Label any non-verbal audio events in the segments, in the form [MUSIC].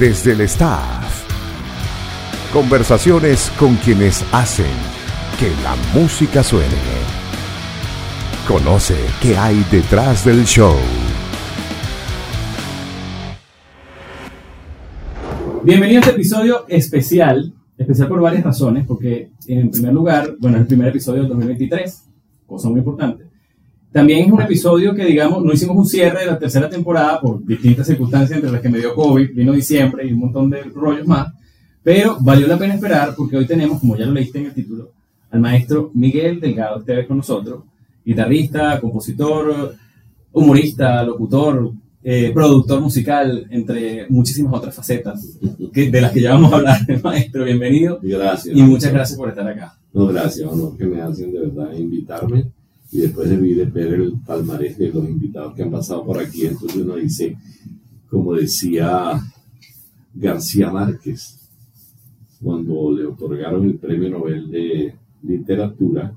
desde el staff. Conversaciones con quienes hacen que la música suene. Conoce qué hay detrás del show. Bienvenido a este episodio especial, especial por varias razones, porque en primer lugar, bueno, es el primer episodio del 2023, cosa muy importante. También es un episodio que, digamos, no hicimos un cierre de la tercera temporada por distintas circunstancias, entre las que me dio COVID, vino diciembre y un montón de rollos más, pero valió la pena esperar porque hoy tenemos, como ya lo leíste en el título, al maestro Miguel Delgado Esteves con nosotros, guitarrista, compositor, humorista, locutor, eh, productor musical, entre muchísimas otras facetas que, de las que ya vamos a hablar. [LAUGHS] Maestro, bienvenido. Gracias. Y muchas gracias por estar acá. No, gracias, honor que me hacen de verdad invitarme. Y después de ver el palmarés de los invitados que han pasado por aquí, entonces uno dice, como decía García Márquez, cuando le otorgaron el Premio Nobel de Literatura,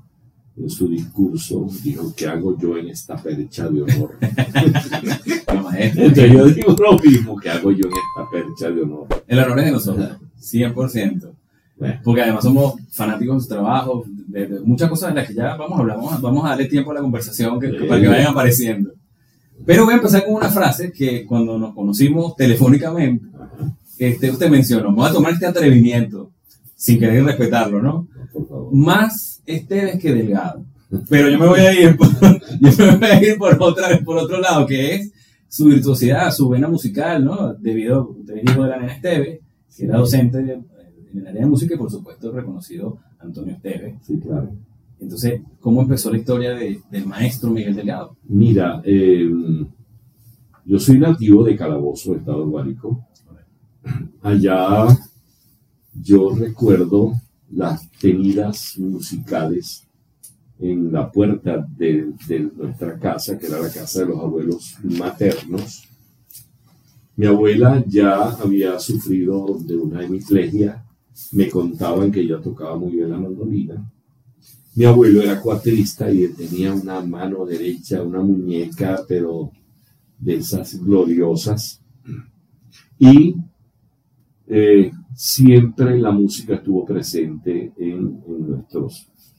en su discurso dijo, ¿qué hago yo en esta percha de honor? [LAUGHS] [LAUGHS] Entonces yo digo lo mismo, ¿qué hago yo en esta percha de honor? El honor es de nosotros, 100%. Bueno, Porque además somos fanáticos de su trabajo, de, de muchas cosas de las que ya vamos a hablar, vamos a, vamos a darle tiempo a la conversación que, para que vayan apareciendo. Pero voy a empezar con una frase que cuando nos conocimos telefónicamente, este, usted mencionó, vamos a tomar este atrevimiento, sin querer respetarlo, ¿no? Más Esteves que Delgado. Pero yo me voy a ir por, [LAUGHS] yo me voy a ir por, otra, por otro lado, que es su virtuosidad, su vena musical, ¿no? Debido, usted es hijo de la nena Esteves, que era docente en el área de música y por supuesto reconocido Antonio Esteves. Sí, claro. Entonces, ¿cómo empezó la historia de- del maestro Miguel Delgado? Mira, eh, yo soy nativo de Calabozo, Estado Guárico. Allá yo recuerdo las tenidas musicales en la puerta de, de nuestra casa, que era la casa de los abuelos maternos. Mi abuela ya había sufrido de una hemiplegia, me contaban que ella tocaba muy bien la mandolina. Mi abuelo era cuatrista y él tenía una mano derecha, una muñeca, pero de esas gloriosas. Y eh, siempre la música estuvo presente en,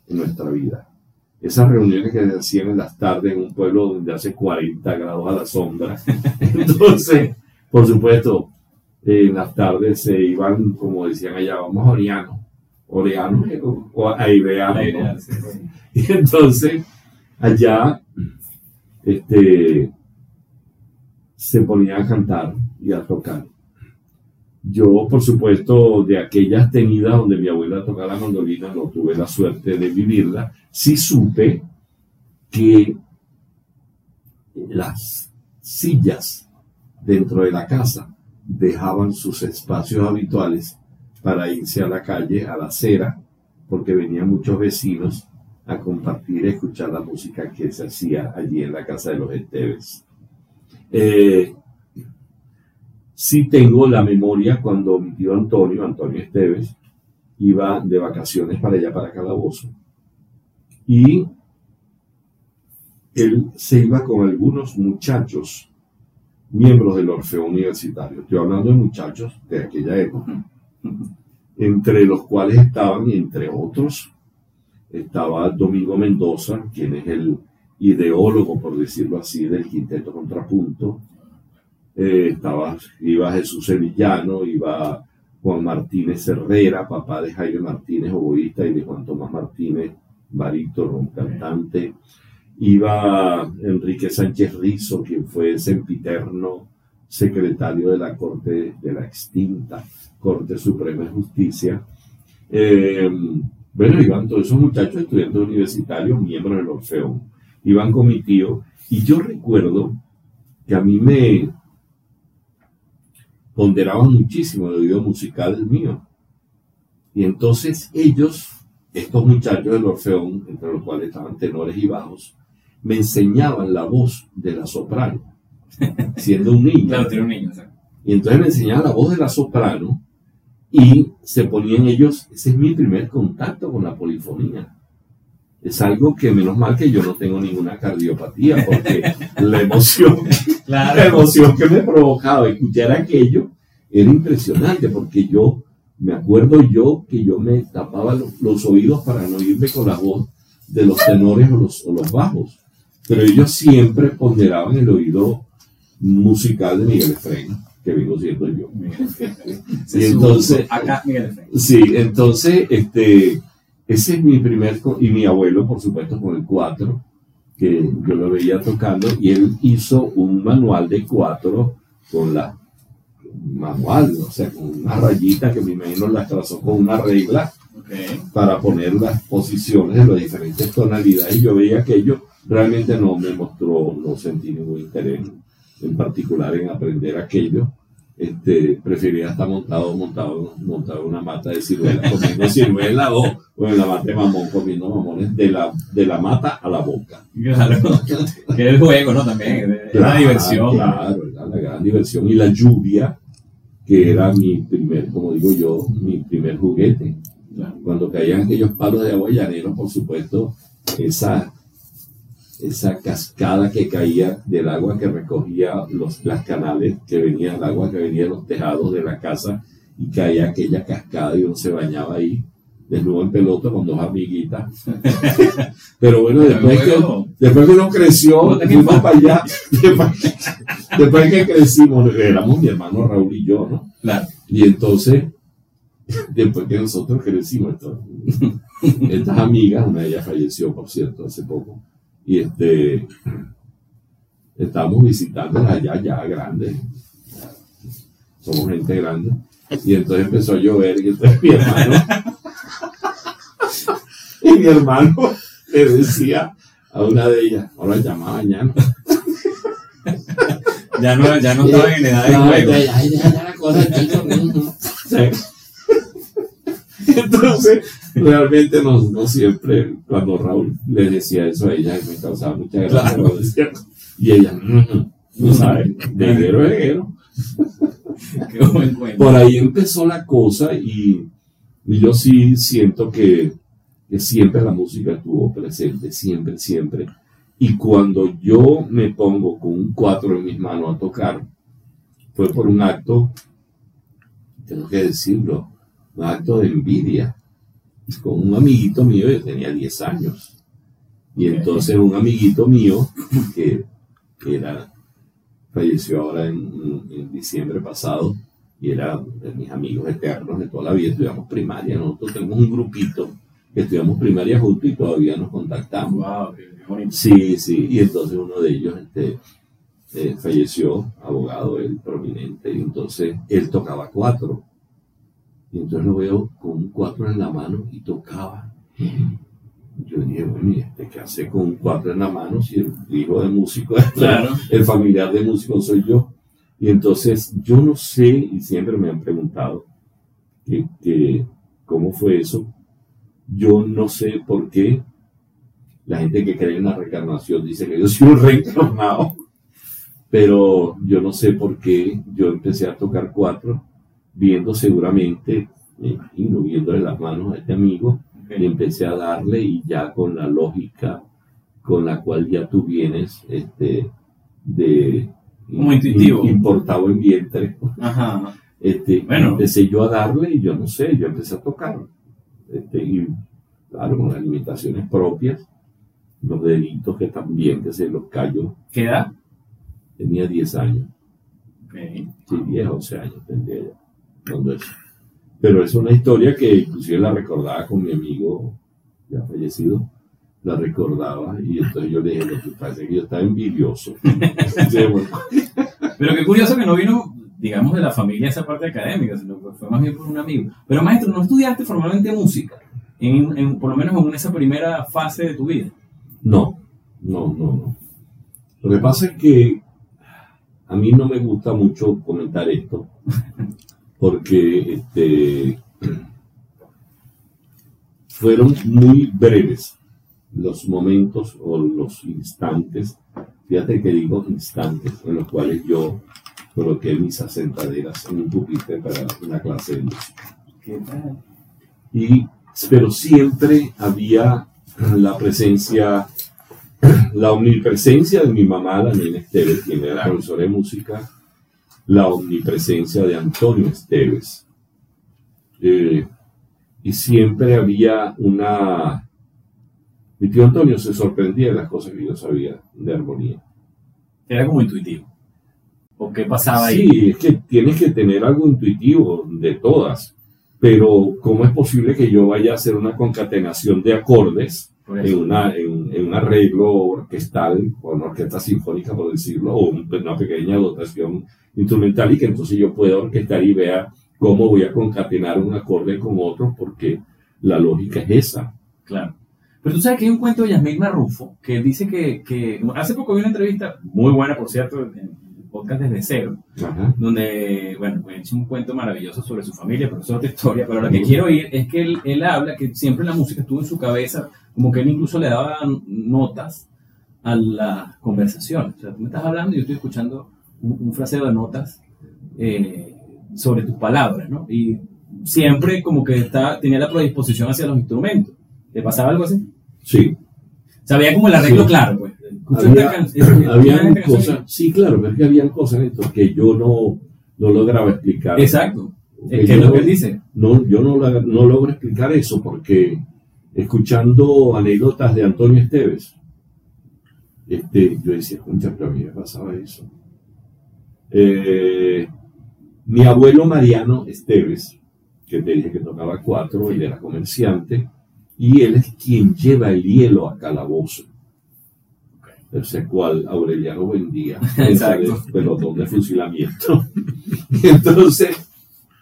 en nuestra vida. Esas reuniones que se hacían en las tardes en un pueblo donde hace 40 grados a la sombra. [LAUGHS] Entonces, por supuesto, eh, en las tardes se iban, como decían allá, vamos a Oriano. Oriano o o a. [LAUGHS] Y entonces, allá, este, se ponían a cantar y a tocar. Yo, por supuesto, de aquellas tenidas donde mi abuela tocaba la mandolina, no tuve la suerte de vivirla. Sí supe que las sillas dentro de la casa dejaban sus espacios habituales para irse a la calle, a la acera, porque venían muchos vecinos a compartir y escuchar la música que se hacía allí en la casa de los Esteves. Eh, sí tengo la memoria cuando mi tío Antonio, Antonio Esteves, iba de vacaciones para allá, para Calabozo, y él se iba con algunos muchachos, miembros del Orfeo Universitario. Estoy hablando de muchachos de aquella época, entre los cuales estaban, entre otros, estaba Domingo Mendoza, quien es el ideólogo, por decirlo así, del quinteto contrapunto. Eh, estaba, iba Jesús Sevillano, iba Juan Martínez Herrera, papá de Jaime Martínez, oboísta, y de Juan Tomás Martínez, barítono, un cantante. Iba Enrique Sánchez Rizo, quien fue sempiterno secretario de la Corte de la extinta Corte Suprema de Justicia. Eh, bueno, iban todos esos muchachos estudiantes universitarios, miembros del Orfeo, iban con mi tío, y yo recuerdo que a mí me ponderaban muchísimo el oído musical mío. Y entonces ellos, estos muchachos del Orfeón, entre los cuales estaban tenores y bajos, me enseñaban la voz de la soprano, [LAUGHS] siendo un niño. Claro, tiene un niño. sea. Y entonces me enseñaban la voz de la soprano y se ponían ellos, ese es mi primer contacto con la polifonía. Es algo que menos mal que yo no tengo ninguna cardiopatía, porque [LAUGHS] la emoción, la emoción que me provocaba escuchar aquello era impresionante porque yo, me acuerdo yo que yo me tapaba los, los oídos para no irme con la voz de los tenores o los, o los bajos. Pero ellos siempre ponderaban el oído musical de Miguel Efraín, que vengo siendo yo. [LAUGHS] Y entonces, Acá, Miguel Efraín. Sí, entonces, este, ese es mi primer, y mi abuelo, por supuesto, con el cuatro, que yo lo veía tocando, y él hizo un manual de cuatro con la manual, o sea, con una rayita que me imagino la trazó con una regla para poner las posiciones de las diferentes tonalidades, y yo veía aquello, realmente no me mostró, no sentí ningún interés en particular en aprender aquello. Este, prefería estar montado, montado, montado en una mata de ciruela, comiendo ciruela o, o en la mata de mamón, comiendo mamones de la, de la mata a la boca. Claro. [LAUGHS] que era el juego, ¿no? También. Era la Claro, diversión. Claro, la gran diversión. Y la lluvia, que era mi primer, como digo yo, mi primer juguete. Claro. Cuando caían aquellos palos de agua llaneros, por supuesto, esa, esa cascada que caía del agua que recogía los, las canales, que venía el agua que venía de los tejados de la casa y caía aquella cascada y uno se bañaba ahí, desnudo en pelota con dos amiguitas. [LAUGHS] Pero bueno, [LAUGHS] después que, después que uno creció, ¿Cómo te fuimos para allá, después, después que crecimos, éramos mi hermano Raúl y yo, ¿no? Claro. Y entonces, después que nosotros crecimos, esto- estas amigas, una de ellas falleció, por cierto, hace poco, y este, estábamos visitándolas allá, ya grandes, ya somos gente grande, y entonces empezó a llover, y entonces mi hermano, [LAUGHS] y mi hermano le decía a una de ellas, ahora llama mañana, [LAUGHS] Ya no, ya no estaban en edad de juego. Entonces, realmente no, no siempre, cuando Raúl le decía eso a ella, me causaba mucha gracia. Claro. Y ella, "Ujú, no sabe, de guero guero. [LAUGHS] Cuento. Por ahí empezó la cosa y, y yo sí siento que, que siempre la música estuvo presente, siempre, siempre. Y cuando yo me pongo con un cuatro en mis manos a tocar, fue por un acto, tengo que decirlo, un acto de envidia, con un amiguito mío, yo tenía 10 años. Y entonces un amiguito mío, que era, falleció ahora en, en diciembre pasado, y era de mis amigos eternos de toda la vida, estudiamos primaria, nosotros tenemos un grupito que estudiamos primaria juntos y todavía nos contactamos. Wow, qué, qué bonito. Sí, sí, y entonces uno de ellos este, eh, falleció, abogado, él prominente, y entonces él tocaba cuatro. Y entonces lo veo con un cuatro en la mano y tocaba. Yo dije, bueno, ¿y este qué hace con un cuatro en la mano si el hijo de músico, [LAUGHS] Claro. el familiar de músico soy yo? Y entonces yo no sé, y siempre me han preguntado que, que cómo fue eso. Yo no sé por qué la gente que cree en la reencarnación dice que yo soy un reencarnado, pero yo no sé por qué yo empecé a tocar cuatro, viendo seguramente, me imagino, viéndole las manos a este amigo, y empecé a darle y ya con la lógica con la cual ya tú vienes este, de Como intuitivo. in- importado en vientre, Ajá, este, Bueno. empecé yo a darle y yo no sé, yo empecé a tocar. Este, y claro, con las limitaciones propias, los deditos que también, que se los cayó, ¿Qué edad? tenía 10 años, Ok. sí, 10, 11 años tendría ya, Pero es una historia que inclusive la recordaba con mi amigo ya fallecido, la recordaba y entonces yo le dije, lo que pasa es que yo estaba envidioso. [LAUGHS] Pero qué curioso que no vino, digamos, de la familia esa parte académica, sino que fue más bien por un amigo. Pero maestro, ¿no estudiaste formalmente música? En, en- por lo menos en esa primera fase de tu vida. No, no, no, no. Lo que pasa es que a mí no me gusta mucho comentar esto, [LAUGHS] porque este, fueron muy breves los momentos o los instantes, fíjate que digo instantes, en los cuales yo coloqué mis asentaderas en un pupitre para una clase de música. Y pero siempre había la presencia, la omnipresencia de mi mamá, la nena Esther, quien era profesora de música, la omnipresencia de Antonio Esteves. Eh, y siempre había una... Mi tío Antonio se sorprendía de las cosas que yo sabía de armonía. Era como intuitivo. ¿O qué pasaba ahí? Sí, es que tienes que tener algo intuitivo de todas. Pero ¿cómo es posible que yo vaya a hacer una concatenación de acordes en, una, en, en un arreglo orquestal o una orquesta sinfónica, por decirlo, o un- una pequeña dotación instrumental y que entonces yo pueda orquestar y vea cómo voy a concatenar un acorde con otro porque la lógica es esa. Claro. Pero tú sabes que hay un cuento de Yasmín Marrufo que dice que, que hace poco vi una entrevista, muy buena por cierto, en podcast desde cero, Ajá. donde, bueno, pues, hizo un cuento maravilloso sobre su familia, es otra historia. Pero lo que quiero oír es que él, él habla que siempre la música estuvo en su cabeza, como que él incluso le daba notas a las conversaciones. O sea, tú me estás hablando y yo estoy escuchando un, un fraseo de notas eh, sobre tus palabras, ¿no? Y siempre como que está, tenía la predisposición hacia los instrumentos. ¿Te pasaba algo así? Sí, había como el arreglo Sí. claro, había, [CLEARS THROAT] habían cosas, sí, claro, pero es que habían cosas en esto que yo no, no lograba explicar. Exacto. Es que yo- lo que él dice. No, yo no, no logro explicar eso porque escuchando anécdotas de Antonio Esteves, este, yo decía, concha, pero a mí me pasaba eso. Eh, mi abuelo Mariano Esteves, que te dije que tocaba cuatro, él era comerciante, y él es quien lleva el hielo a Calabozo. El cual Aureliano vendía. [LAUGHS] Exacto. Ese pelotón de fusilamiento. [LAUGHS] Entonces,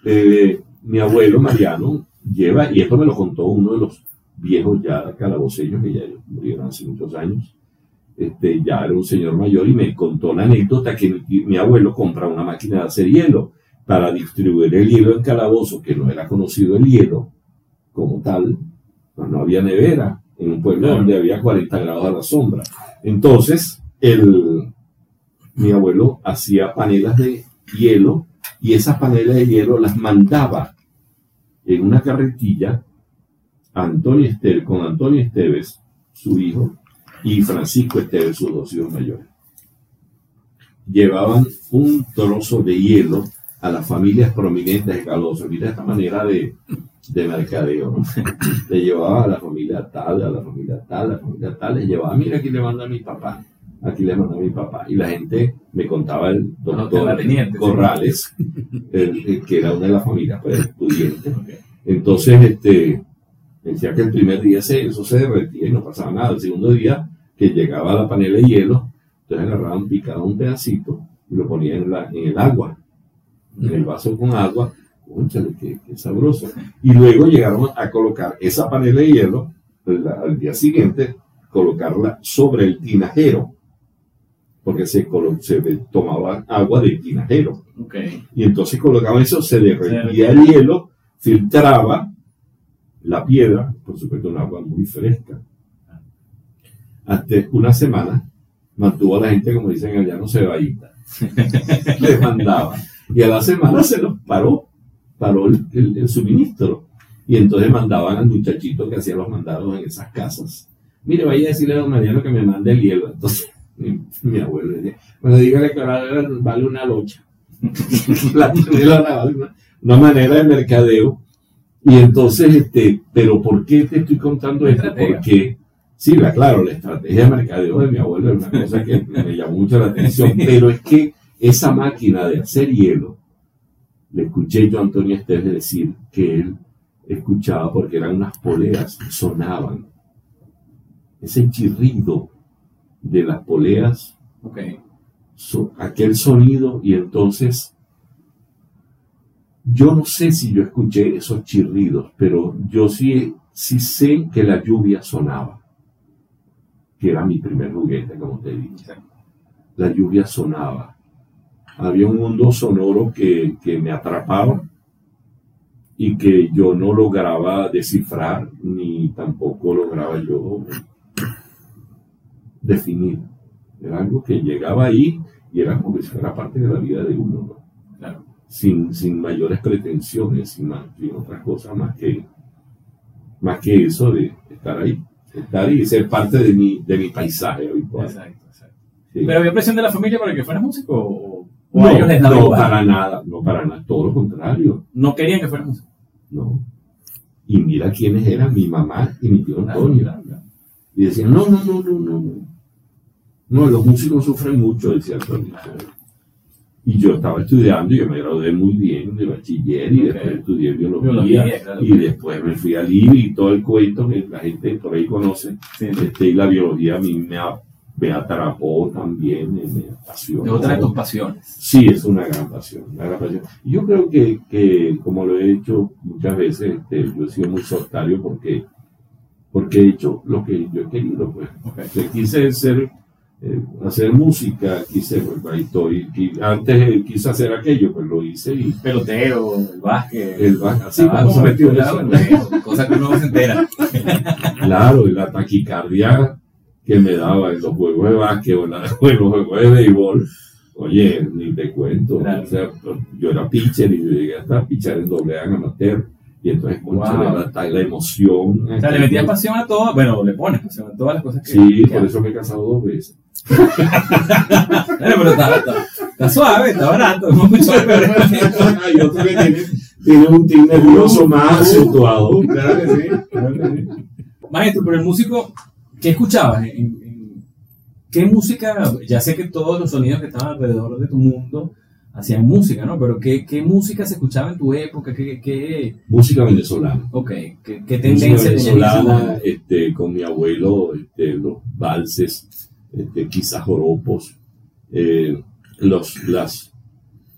eh, mi abuelo Mariano lleva, y esto me lo contó uno de los viejos ya calaboceños que ya murieron hace muchos años, este, ya era un señor mayor y me contó la anécdota que mi, mi abuelo compra una máquina de hacer hielo para distribuir el hielo en calabozo, que no era conocido el hielo como tal, pues no había nevera en un pueblo donde había 40 grados a la sombra. Entonces, el, mi abuelo hacía panelas de hielo y esas panelas de hielo las mandaba en una carretilla Antonio Esteves, con Antonio Esteves, su hijo, y Francisco Esteves, sus dos hijos mayores. Llevaban un trozo de hielo a las familias prominentes de Caloso. Mira esta manera de, de mercadeo, ¿no? [COUGHS] Le llevaba a la familia tal, a la familia tal, a la familia tal, le llevaba, mira, aquí le manda a mi papá, aquí le manda a mi papá. Y la gente me contaba el doctor sí. Corrales, [LAUGHS] el- el que era una de las familias, pues. Ok. Entonces, este, decía que el primer día se, eso se derretía y no pasaba nada. El segundo día, que llegaba la panela de hielo, entonces agarraban, picaban un pedacito y lo ponían en, la- en el agua, en el vaso con agua. Cónchale, qué, qué sabroso. Y luego llegaron a colocar esa panela de hielo, la- al día siguiente, colocarla sobre el tinajero, porque se, colo- se tomaba agua del tinajero. Ok. Y entonces colocaban eso, se derretía el hielo, filtraba la piedra, por supuesto un agua muy fresca. Hasta una semana mantuvo a la gente, como dicen allá, no se vayita. [LAUGHS] Les mandaba. Y a la semana se los paró, paró el, el- el suministro. Y entonces mandaban al muchachito que hacía los mandados en esas casas. Mire, vaya a decirle a don Mariano que me mande el hielo. Entonces, [LAUGHS] mi, mi abuelo decía, bueno, dígale que ahora vale una locha. [LAUGHS] la una, una manera de mercadeo. Y entonces, este, pero ¿por qué te estoy contando esto? Porque, sí, la, claro, la estrategia de mercadeo de mi abuelo es una cosa que me llamó mucho la atención, [LAUGHS] pero es que esa máquina de hacer hielo, le escuché yo a Antonio Esteves decir que él escuchaba porque eran unas poleas que sonaban. Ese chirrido de las poleas Ok. so- aquel sonido y entonces yo no sé si yo escuché esos chirridos, pero yo sí, sí sé que la lluvia sonaba, que era mi primer juguete, como te digo. La lluvia sonaba. Había un mundo sonoro que, que me atrapaba y que yo no lograba descifrar ni tampoco lograba yo definir. Era algo que llegaba ahí y era como que si fuera parte de la vida de uno, ¿no? Claro. sin, sin mayores pretensiones, sin, más, sin otras cosas más que, más que eso de estar ahí, estar y ser parte de mi, de mi paisaje habitual. Exacto, exacto. Sí. Pero había presión de la familia para que fueras músico o, ¿O a No, ellos les daba no, igual? para nada, no para nada, todo lo contrario. No querían que fuera músico. No. Y mira quiénes eran mi mamá y mi tío Antonio. Claro, claro. Y decían, no, no, no, no, no. No, No, los músicos sufren mucho, decía Antonio. Y yo estaba estudiando y yo me gradué muy bien de bachiller y después estudié biología. Biología, claro. Y después me fui al IBI y todo el cuento que la gente por ahí conoce. Sí. Este, y la biología a mí me, me atrapó también, me, apasionó. Es otra de tus pasiones. Sí, es una gran pasión, una gran pasión. Y Yo creo que, que, como lo he hecho muchas veces, este, yo he sido muy solitario porque, porque he hecho lo que yo he querido. Pues. Ok. Que quise ser, eh, hacer música, quise, pues, ahí estoy. Qui- Antes eh, quise hacer aquello, pues lo hice y Pelotero, el básquet. el así Ah, como se metió en claro, eso. bueno, cosa que uno no se entera. [LAUGHS] Claro, y la taquicardia que me daba en los juegos de básquet o en los juegos de béisbol, oye, ni te cuento. Claro. O sea, yo era pitcher y yo llegué hasta pitcher en doble A en amateur. Y entonces, concha, Wow. la, la- la emoción. O sea, le metías pasión a todo. Bueno, le pones pasión a todas las cosas que. Sí, que por eso me he casado dos veces. Pero está, está, está suave, está barato. No mucho. Hay [LAUGHS] otro que tiene, tiene un tic nervioso más acentuado. Claro que sí, claro que sí. Maestro, pero el músico, ¿qué escuchabas? En- en- ¿Qué música? Ya sé que todos los sonidos que estaban alrededor de tu mundo hacían música, ¿no? Pero ¿qué, qué música se escuchaba en tu época? ¿Qué, qué, Música venezolana. ok, qué, qué tendencia venezolana, este, con mi abuelo, este, los valses, este, quizás joropos, eh, los, las,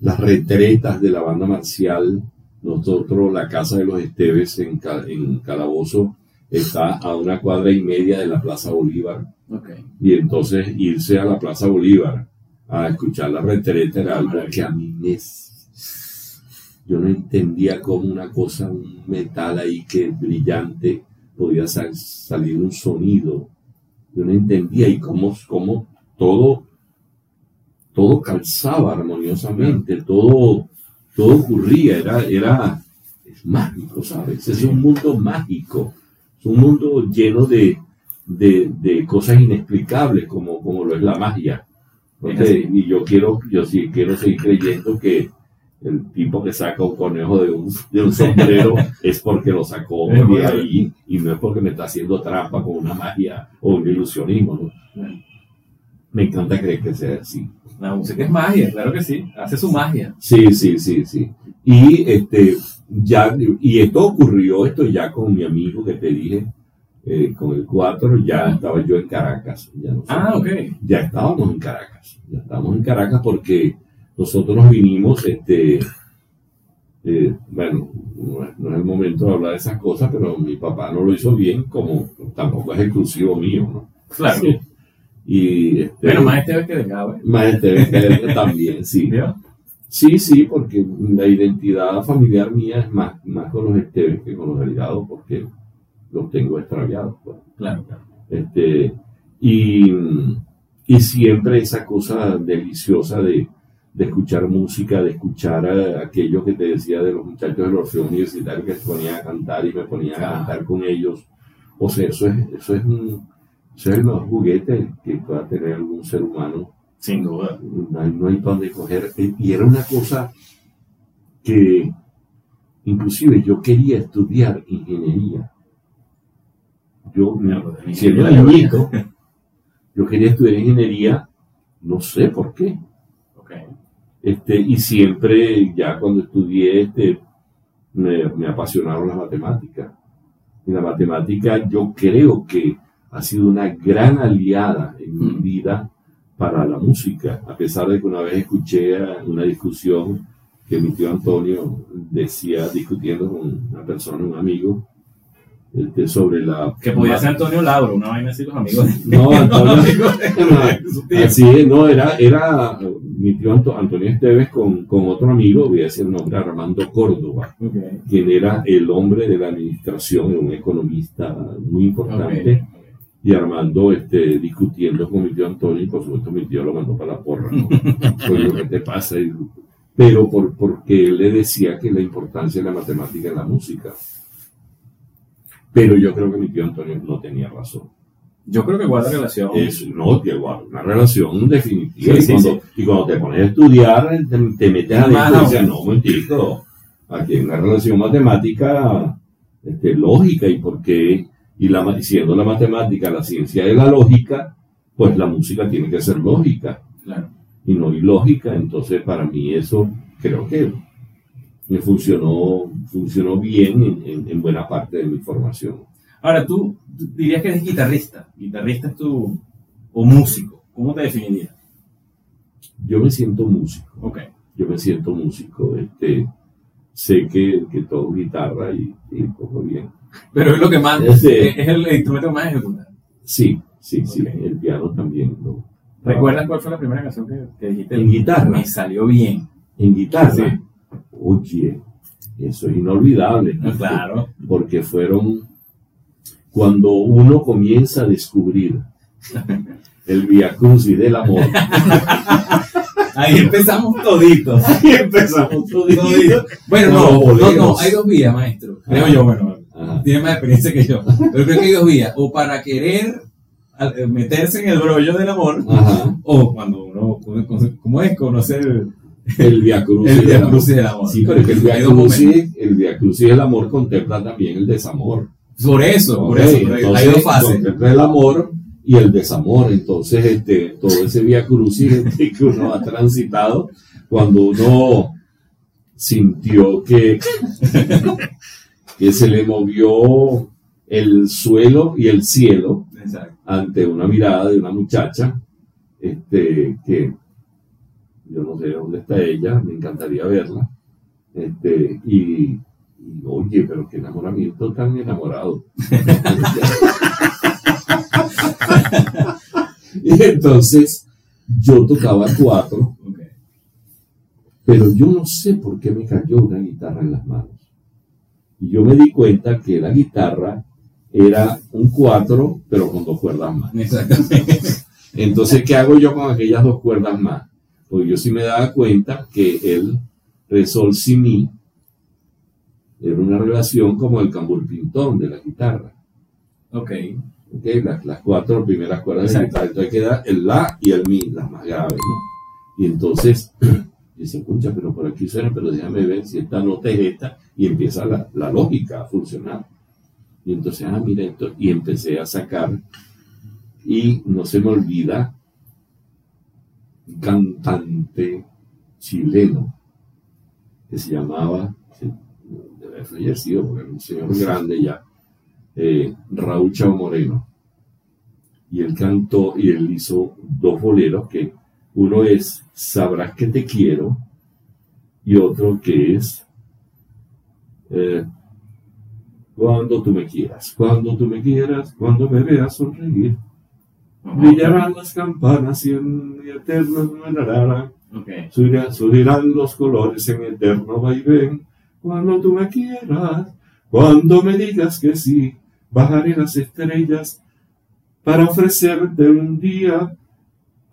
las retretas de la banda marcial. Nosotros, la casa de los Esteves en Calabozo está a una cuadra y media de la Plaza Bolívar. Y entonces irse a la Plaza Bolívar a escuchar la retreta era algo que a mí me... Yo no entendía cómo una cosa, un metal ahí que brillante, podía sal- salir un sonido. Yo no entendía y cómo, cómo todo, todo calzaba armoniosamente, todo, todo ocurría, era, era es mágico, ¿sabes? Es un mundo mágico, un mundo lleno de, de, de cosas inexplicables como, como lo es la magia. Entonces, y yo quiero, yo sí quiero seguir creyendo que el tipo que saca un conejo de un, de un sombrero [LAUGHS] es porque lo sacó de ahí y no es porque me está haciendo trampa con una magia o un ilusionismo. ¿no? Me encanta creer que sea así. La música es magia, claro que sí. Hace su magia. Sí, sí, sí, sí. Y este, ya, y esto ocurrió, esto ya con mi amigo que te dije, eh, con el 4, ya estaba yo en Caracas. Ya, nosotros- Ah, ok. ya estábamos en Caracas. Ya estábamos en Caracas porque nosotros nos vinimos, este, eh, bueno, no es, no el momento de hablar de esas cosas, pero mi papá no lo hizo bien, como tampoco es exclusivo mío, ¿no? Claro. Y este, Pero más este vez que delgado, ¿eh? más este, que también, sí. ¿Vio? Sí, sí, porque la identidad familiar mía es más, más con los Esteves que con los Delgados, porque los tengo extraviados. pues. Claro, claro. Este, y, y siempre esa cosa deliciosa de, de escuchar música, de escuchar eh, aquello que te decía de los muchachos del Orfeo Universitario que se ponían a cantar y me ponía a cantar con ellos. O sea, eso es, eso es, un, eso es el mejor juguete que pueda tener algún ser humano Sin duda. no hay, para dónde coger. Eh, Y era una cosa que, inclusive, yo quería estudiar ingeniería. Yo, Mierda, siendo ingeniería. niñito, yo quería estudiar ingeniería, no sé por qué. Este, y siempre, ya cuando estudié, este, me, me apasionaron las matemáticas. Y la matemática yo creo que ha sido una gran aliada en mi Mm. vida para la música, a pesar de que una vez escuché a- una discusión que mi tío Antonio decía, discutiendo con una persona, un amigo, este, sobre la... Que podía ser Antonio Lauro, una vaina así los amigos. [LAUGHS] No, Antonio, [LAUGHS] tío. Así no, era, era mi tío Anto- Antonio Esteves con, con otro amigo, voy a decir el nombre, Armando Córdoba, Ok. quien era el hombre de la administración, un economista muy importante, Ok. Y Armando este, discutiendo con mi tío Antonio, y por supuesto mi tío lo mandó para la porra, ¿no? [LAUGHS] Lo que te pasa, Y- pero por, porque él le decía que la importancia de la matemática en la música. Pero yo creo que mi tío Antonio no tenía razón. Yo creo que guarda relación. Es, no, que guarda una relación definitiva. Sí, y, cuando, sí. y cuando te pones a estudiar, te, te metes dices, aún. no, momentito, aquí hay una relación matemática este, lógica y por qué, y la, siendo la matemática la ciencia de la lógica, pues la música tiene que ser lógica Claro. y no ilógica. Entonces, para mí eso creo que me funcionó, funcionó bien en, en- en buena parte de mi formación. Ahora, tú dirías que eres guitarrista. Guitarrista es tu. o músico. ¿Cómo te definirías? Yo me siento músico. Ok. yo me siento músico, este, sé que, que toco guitarra y, y toco bien. Pero es lo que más. Es es el instrumento más ejecutas. Sí, sí, sí, el piano también. ¿no? ¿Recuerdas cuál fue la primera canción que, que dijiste? En guitarra. Me salió bien. En guitarra, Sí. oye, eso es inolvidable, No, claro. porque fueron cuando uno comienza a descubrir [LAUGHS] el Via Crucis del amor. [LAUGHS] Ahí empezamos toditos. y empezamos toditos. Bueno, no, no, no, boleros. hay dos vías, maestro. Creo yo, bueno, Ajá. [LAUGHS] tiene más experiencia que yo. Pero creo que hay dos vías. O para querer eh, meterse en el brollo del amor, Ajá. o cuando uno, ¿cómo es? Conocer El Via Crucis el Via. Crucis del amor. Sí, pero es que el Via. Crucis, el Via Crucis del amor contempla también el desamor. Por eso, por Ok, eso. pero hay- hay entonces, dos fases. contempla el amor y el desamor. Entonces, este, todo ese Via Crucis este, que uno ha transitado, cuando uno sintió que, [LAUGHS] que se le movió el suelo y el cielo Exacto. ante una mirada de una muchacha, este, que yo no sé dónde está ella, me encantaría verla, este, y, y, oye, pero qué enamoramiento tan enamorado. [LAUGHS] y entonces yo tocaba cuatro, pero yo no sé por qué me cayó una guitarra en las manos. Y yo me di cuenta que la guitarra era un cuatro, pero con dos cuerdas más. Exactamente. [LAUGHS] Entonces, ¿qué hago yo con aquellas dos cuerdas más? Pues yo sí me daba cuenta que el re sol si mi era una relación como el cambur pintón de la guitarra. Ok. ¿ok? Las, las cuatro primeras cuerdas de la guitarra. Entonces queda el la y el mi, las más graves, ¿no? Y entonces [CLEARS THROAT] dice, escucha, pero por aquí suena, pero déjame ver si esta nota es esta. Y empieza la, la lógica a funcionar. Y entonces, ah, mira esto. Y empecé a sacar. Y no se me olvida un cantante chileno que se llamaba, debe haber fallecido porque era un señor grande ya, eh, Raúl Chao Moreno. Y él cantó y él hizo dos boleros que uno es Sabrás que te quiero y otro que es eh, Cuando tú me quieras, cuando tú me quieras, cuando me veas sonreír, brillarán las campanas y en mi eterno manarara, Ok. subirán, subirán los colores en eterno vaivén, cuando tú me quieras, cuando me digas que sí, bajaré las estrellas para ofrecerte un día,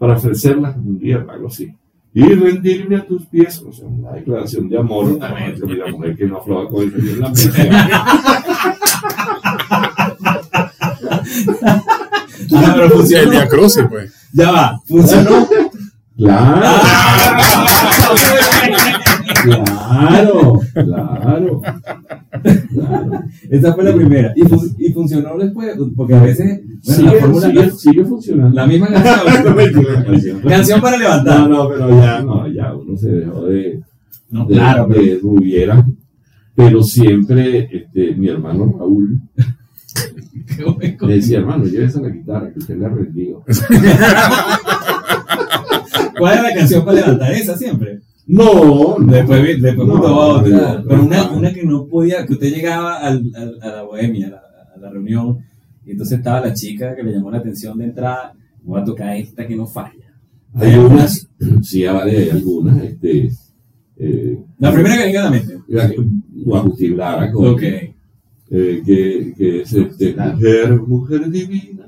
para ofrecerlas un día, algo así, y rendirme a tus pies, o sea, una declaración de amor, como la mujer que no afloja con el en la. Ah, pero El funcionó. Via Crucis, pues. Ya va. Funcionó. Claro, [LAUGHS] claro, claro, claro. Esa fue la primera. Y, fun- y funcionó después, porque a veces, bueno, sigue, la fórmula, sigue- funcionando. [LAUGHS] la misma canción. canción para levantar. No, no, pero ya, no, ya uno se dejó de, No, de, claro, pero- de rubiera, pero siempre este, mi hermano Raúl [LAUGHS] le decía, hermano, llévese la guitarra que usted le ha rendido. [LAUGHS] ¿Cuál era la canción para levantar? Esa siempre. No, no. Después, después No, otra. no, pero una, no. una que no podía, que usted llegaba al, al- a la bohemia, a la, a la reunión, y entonces estaba la chica que le llamó la atención de entrada, voy a tocar esta que no falla. Hay unas, sí, vale, hay algunas, este, eh, La primera que venga a la mente. o Agustín Lara, con- Ok. eh, que, que es este, mujer, mujer divina,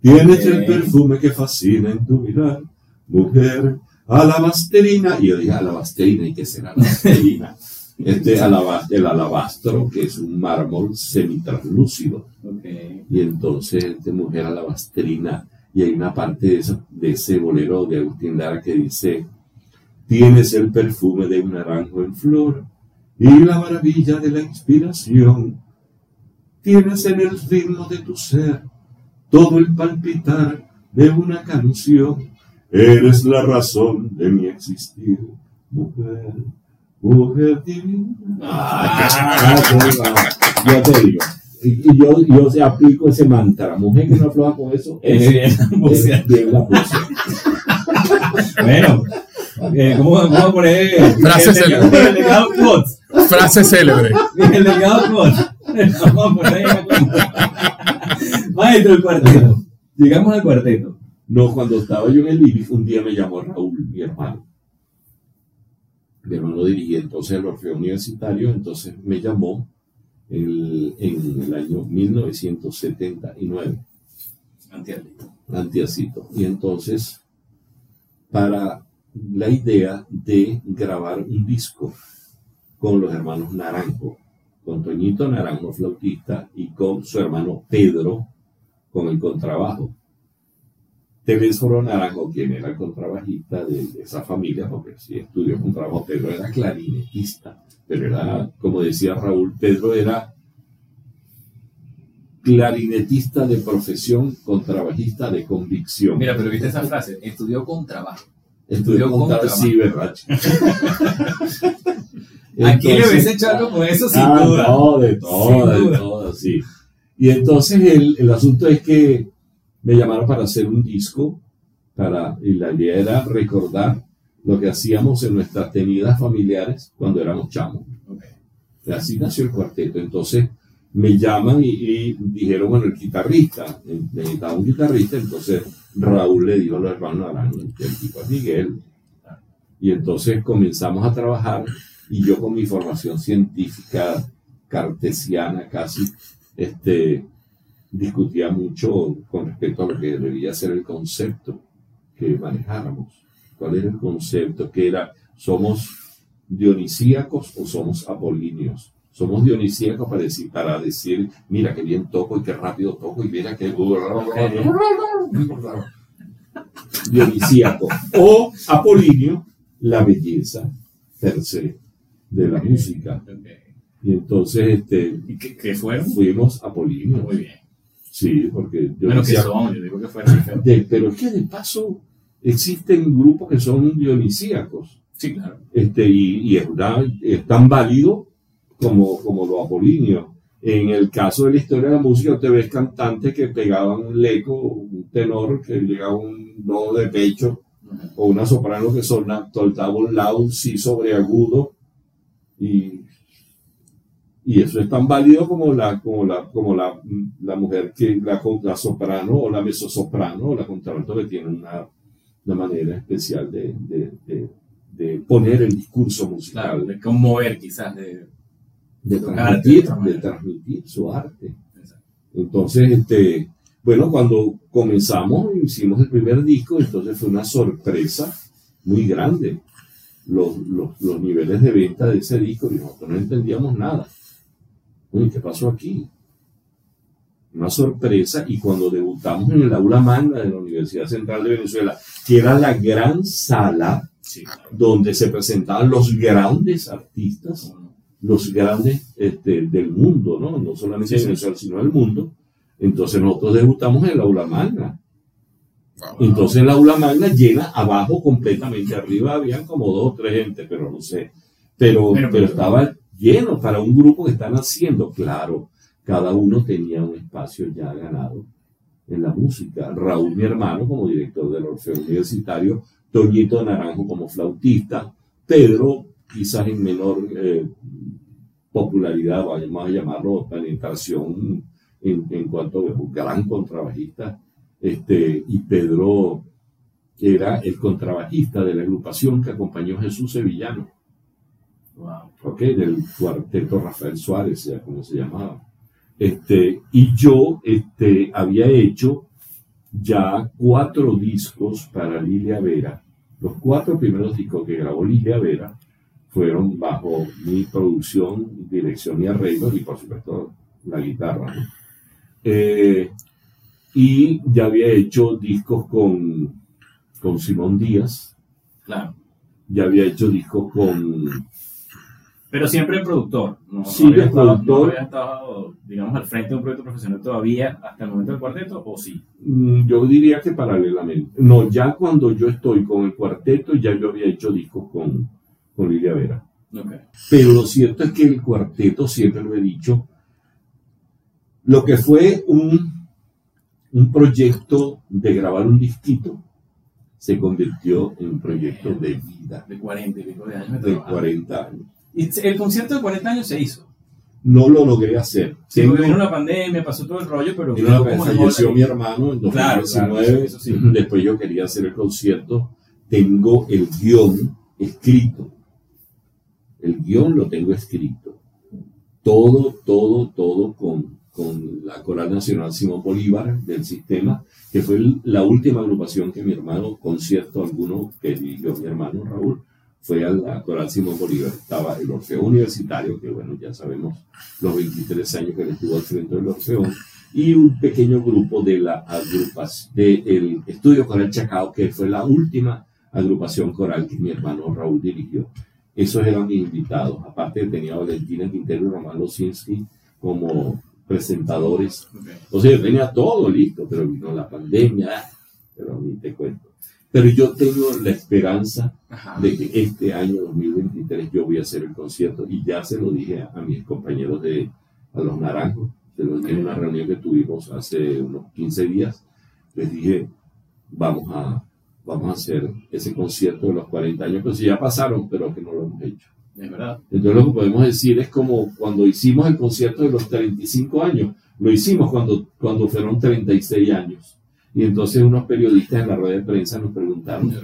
tienes el perfume que fascina en tu mirar, mujer, alabasterina, y yo dije alabasterina, ¿y qué será alabasterina? [LAUGHS] Este alaba- el alabastro, que es un mármol semitraslúcido. Ok. Y entonces esta mujer alabastrina, y hay una parte de, eso- de ese bolero de Agustín Lara que dice, tienes el perfume de un naranjo en flor y la maravilla de la inspiración. Tienes en el ritmo de tu ser todo el palpitar de una canción. Eres la razón de mi existir, mujer, mujer divina. Ah, yo te digo. Y, y yo, yo se aplico ese mantra. Mujer que no afloja con eso [LAUGHS] es, bien, es bien la puse. Bueno, eh, ¿cómo vamos a poner Frases el, célebres. el legado quotes? Frase célebre. El legado quotes. [LAUGHS] Vamos a poner. Maestro, el cuarteto. Llegamos al cuarteto. No, cuando estaba yo en el living, un día me llamó Raúl, mi hermano. Mi hermano dirigía entonces el Orfeo Universitario, entonces me llamó el- en el año 1979, Antialito. antiacito. Y entonces, para la idea de grabar un disco con los hermanos Naranjo, con Toñito Naranjo, flautista, y con su hermano Pedro, con el contrabajo. Telésforo Naranjo, quien era contrabajista de, de esa familia, porque sí estudió contrabajo, Pedro era clarinetista, pero era, como decía Raúl, Pedro era clarinetista de profesión, contrabajista de convicción. Mira, pero viste esa frase. Estudió con trabajo. estudió estudió contrabajo, contrabajo. sí, ¿verdad? [LAUGHS] Aquí le hubiese echado con eso sin Ah, duda. No, de todo, de todo, sí. Y entonces el, el asunto es que me llamaron para hacer un disco, para, y la idea era recordar lo que hacíamos en nuestras tenidas familiares cuando éramos chamos. Ok. Así nació el cuarteto. Entonces me llaman y, y dijeron, bueno, el guitarrista, eh, necesitaba un guitarrista, entonces Raúl le dijo a los hermanos Arango, el tipo es Miguel. Y entonces comenzamos a trabajar y yo con mi formación científica cartesiana casi, este, discutía mucho con respecto a lo que debía ser el concepto que manejáramos. ¿Cuál era el concepto? Que era, somos dionisíacos o somos apolíneos. Somos dionisíacos para decir, para decir, mira qué bien toco y qué rápido toco y mira qué [LAUGHS] dionisíaco. O apolíneo, la belleza per se de la música. Y entonces este, ¿Y qué, qué fueron? fuimos apolíneos. Muy bien. Sí, porque yo Bueno, que decía, son, yo digo que fueron diferentes. de- pero es que de paso existen grupos que son dionisíacos. Sí, claro. este, y, y es, una- es tan válido como, como los apolíneos. En el caso de la historia de la música, te ves cantantes que pegaban un leco, un tenor que llegaba un do de pecho, o una soprano que soltaba un la, un si sobreagudo, y, y eso es tan válido como la, como la, como la, la mujer que, la, la soprano o la mezzosoprano o la contralto que tiene una, una manera especial de, de- de- de poner el discurso musical, Claro, de conmover quizás. De... transmitir, de transmitir su arte. Entonces, este, bueno, cuando comenzamos, hicimos el primer disco, entonces fue una sorpresa muy grande. Los, los, los niveles de venta de ese disco, y nosotros no entendíamos nada. ¿Qué pasó aquí? Una sorpresa, y cuando debutamos en el aula magna de la Universidad Central de Venezuela, que era la gran sala Sí, claro. donde se presentaban los grandes artistas, los grandes este, del mundo, ¿no? No solamente Sí. Venezuela, sino del mundo. Entonces nosotros debutamos en el aula magna. Wow. Entonces el aula magna llena abajo completamente. Arriba habían como dos o tres gente, pero no sé. Pero pero- estaba lleno para un grupo que están haciendo. Claro, cada uno tenía un espacio ya ganado en la música. Raúl, mi hermano, como director del Orfeo Universitario, Toñito Naranjo como flautista, Pedro, quizás en menor eh, popularidad, vamos a llamarlo penetración en, en cuanto a un gran contrabajista, este, y Pedro era el contrabajista de la agrupación que acompañó a Jesús Sevillano, Wow. ¿ok? del cuarteto Rafael Suárez, ya como se llamaba. Este, y yo este, había hecho ya cuatro discos para Lilia Vera. Los cuatro primeros discos que grabó Lilia Vera fueron bajo mi producción, dirección y arreglos y por supuesto la guitarra. ¿no? Eh, y ya había hecho discos con, con Simón Díaz, Claro. ya había hecho discos con... Pero siempre el productor. No, Sí, no el estado- productor. No había estado, digamos, al frente de un proyecto profesional todavía hasta el momento del cuarteto, o sí. mm, Yo diría que paralelamente. No, ya cuando yo estoy con el cuarteto, ya yo había hecho discos con, con Lilia Vera. Ok. Pero lo cierto es que el cuarteto, siempre lo he dicho, lo que fue un, un proyecto de grabar un disquito, se convirtió en un proyecto de vida, De 40 y pico de años de de trabajo. 40. 40 años. El concierto de 40 años se hizo. No lo logré hacer. Sí, Tengo- vino la pandemia, pasó todo el rollo, pero... Vino la- falleció mi hermano en Claro, 2019. claro, eso sí. Después yo quería hacer el concierto. Tengo el guion escrito. El guion lo tengo escrito. Todo, todo, todo con, con la Coral Nacional Simón Bolívar del sistema, que fue la última agrupación que mi hermano, concierto alguno que dirigió mi hermano Raúl, fue a la Coral Simón Bolívar. Estaba el Orfeo Universitario, que bueno, ya sabemos los 23 años que él estuvo al frente del Orfeón, y un pequeño grupo de la agrupación, del Estudio Coral Chacao, que fue la última agrupación coral que mi hermano Raúl dirigió. Esos eran mis invitados. Aparte tenía a Valentina Quintero y Román Losinski como presentadores. Ok. Entonces yo tenía todo listo, pero vino la pandemia, pero ni te cuento. Pero yo tengo la esperanza Ajá. de que este año 2023 yo voy a hacer el concierto y ya se lo dije a, a mis compañeros de a los Naranjos, se lo dije en una reunión que tuvimos hace unos 15 días, les dije, vamos a, vamos a hacer ese concierto de los 40 años, pues ya pasaron, pero que no lo hemos hecho. Es verdad. Entonces lo que podemos decir es como cuando hicimos el concierto de los 35 años, lo hicimos cuando, cuando fueron 36 años. Y entonces unos periodistas en la rueda de prensa nos preguntaron,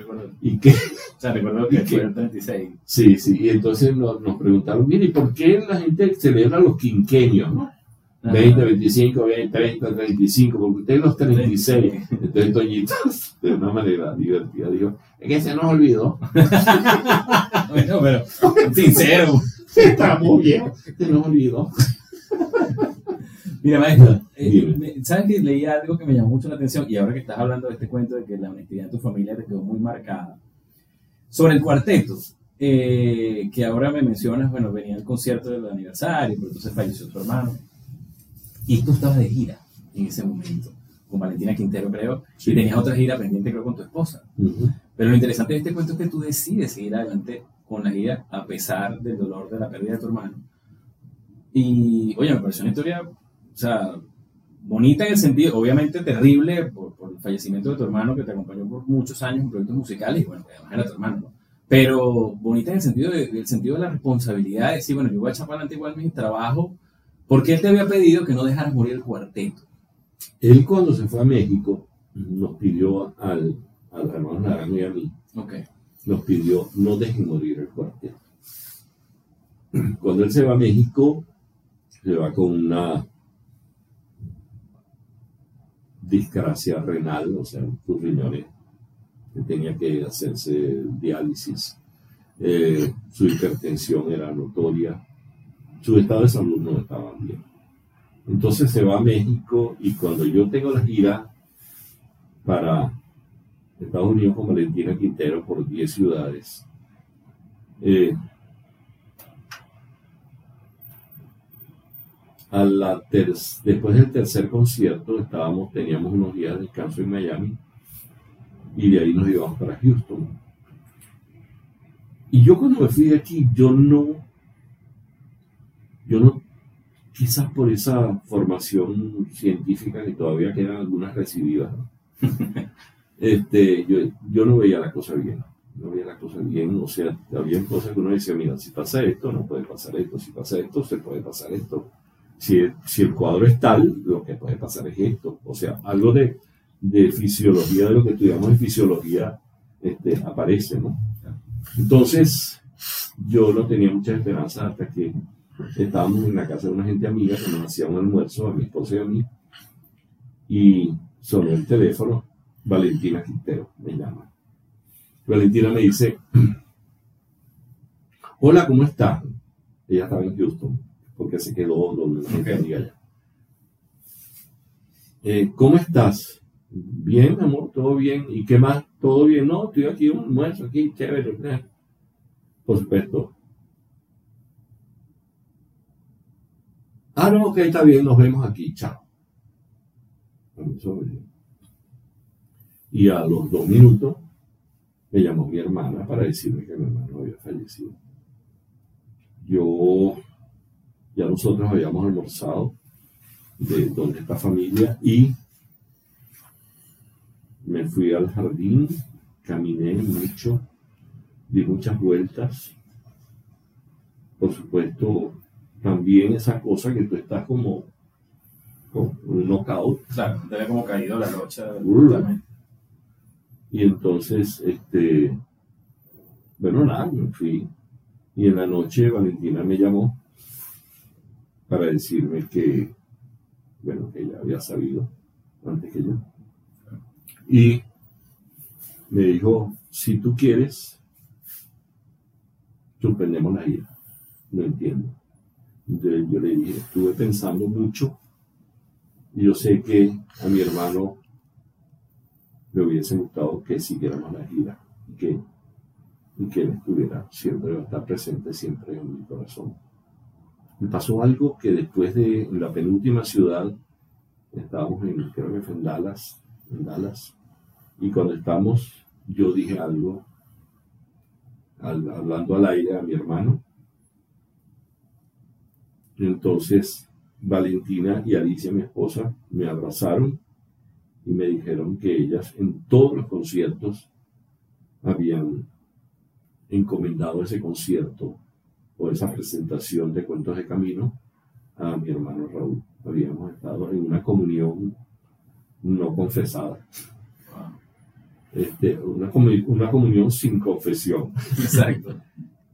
¿y qué? o sea, recuerdo que ¿Y qué? fue el 36. Sí, sí, y entonces nos, nos preguntaron, mire, ¿y por qué la gente celebra los quinquenios, no? Ajá. 20, 25, 20, 30, 35, porque ustedes los 36. Entonces Toñito, [LAUGHS] de una manera divertida, dijo, es que se nos olvidó. [LAUGHS] Bueno, pero sincero. Estamos bien, se nos olvidó. Mira, maestro, eh, me- ¿sabes que leí algo que me llamó mucho la atención? Y ahora que estás hablando de este cuento de que la honestidad en tu familia te quedó muy marcada. Sobre el cuarteto, eh, que ahora me mencionas, bueno, venía el concierto del aniversario, pero entonces falleció tu hermano. Y tú estabas de gira en ese momento, con Valentina Quintero, creo, Sí. y tenías otra gira pendiente, creo, con tu esposa. Ujú. Pero lo interesante de este cuento es que tú decides seguir adelante con la gira a pesar del dolor de la pérdida de tu hermano. Y, oye, me pareció una historia, sea, bonita en el sentido, obviamente terrible por, por el fallecimiento de tu hermano que te acompañó por muchos años en proyectos musicales y, bueno, además era tu hermano, ¿no? Pero bonita en el sentido de, del sentido de la responsabilidad de decir, bueno, yo voy a echar para adelante igual mi trabajo, porque él te había pedido que no dejaras morir el cuarteto. Él cuando se fue a México nos pidió al, a los hermanos Naranjo y a mí, Ok. nos pidió no dejen morir el cuarteto. Cuando él se va a México, se va con una discrasia renal, o sea, sus riñones, que tenía que hacerse diálisis. Eh, su hipertensión era notoria, su estado de salud no estaba bien. Entonces se va a México y cuando yo tengo la gira para Estados Unidos con Valentina Quintero por 10 ciudades, eh, a la ter- después del tercer concierto estábamos, teníamos unos días de descanso en Miami y de ahí nos íbamos para Houston. Y yo cuando me fui de aquí, yo no, yo no, quizás por esa formación científica que todavía quedan algunas recibidas, ¿no? [LAUGHS] este, yo, yo no veía la cosa bien, no veía la cosa bien, o sea, había cosas que uno decía, mira, si pasa esto, no puede pasar esto, si pasa esto, se puede pasar esto. Si, el cuadro es tal, lo que puede pasar es esto. O sea, algo de, de fisiología, de lo que estudiamos en fisiología, este, aparece, ¿no? Entonces, yo no tenía mucha esperanza hasta que estábamos en la casa de una gente amiga que nos hacía un almuerzo a mi esposa y a mí, y sonó el teléfono, Valentina Quintero me llama. Valentina me dice, [CLEARS THROAT] Hola, ¿cómo estás? Ella estaba en Houston, porque se quedó donde la gente Ok. amiga allá. Eh, ¿Cómo estás? Bien, amor, todo bien. ¿Y qué más? ¿Todo bien? No, estoy aquí, un almuerzo aquí, chévere. eh. Por supuesto. Ah, no, ok, está bien, nos vemos aquí, chao. Y a los dos minutos me llamó mi hermana para decirme que mi hermano había fallecido. Yo, ya nosotros habíamos almorzado de donde está familia y me fui al jardín, caminé mucho, di muchas vueltas. Por supuesto, también esa cosa que tú estás como, como un knockout Claro, te había como caído la. Uh. también. Y entonces, este, bueno, nada, me fui. Y en la noche Valentina me llamó para decirme que, bueno, que ella había sabido antes que yo. Y me dijo, si tú quieres, suspendemos la gira. No entiendo. Entonces yo le dije, estuve pensando mucho y yo sé que a mi hermano me hubiese gustado que siguiéramos la gira y que, y que él estuviera siempre, va a estar presente siempre en mi corazón. Me pasó algo que después de la penúltima ciudad, estábamos en, creo que fue en Dallas, y cuando estábamos, yo dije algo, al- hablando al aire a mi hermano. Entonces, Valentina y Alicia, mi esposa, me abrazaron y me dijeron que ellas en todos los conciertos habían encomendado ese concierto o esa presentación de Cuentos de Camino a mi hermano Raúl. Habíamos estado en una comunión no confesada, este, una, una comunión sin confesión. Exacto. [LAUGHS]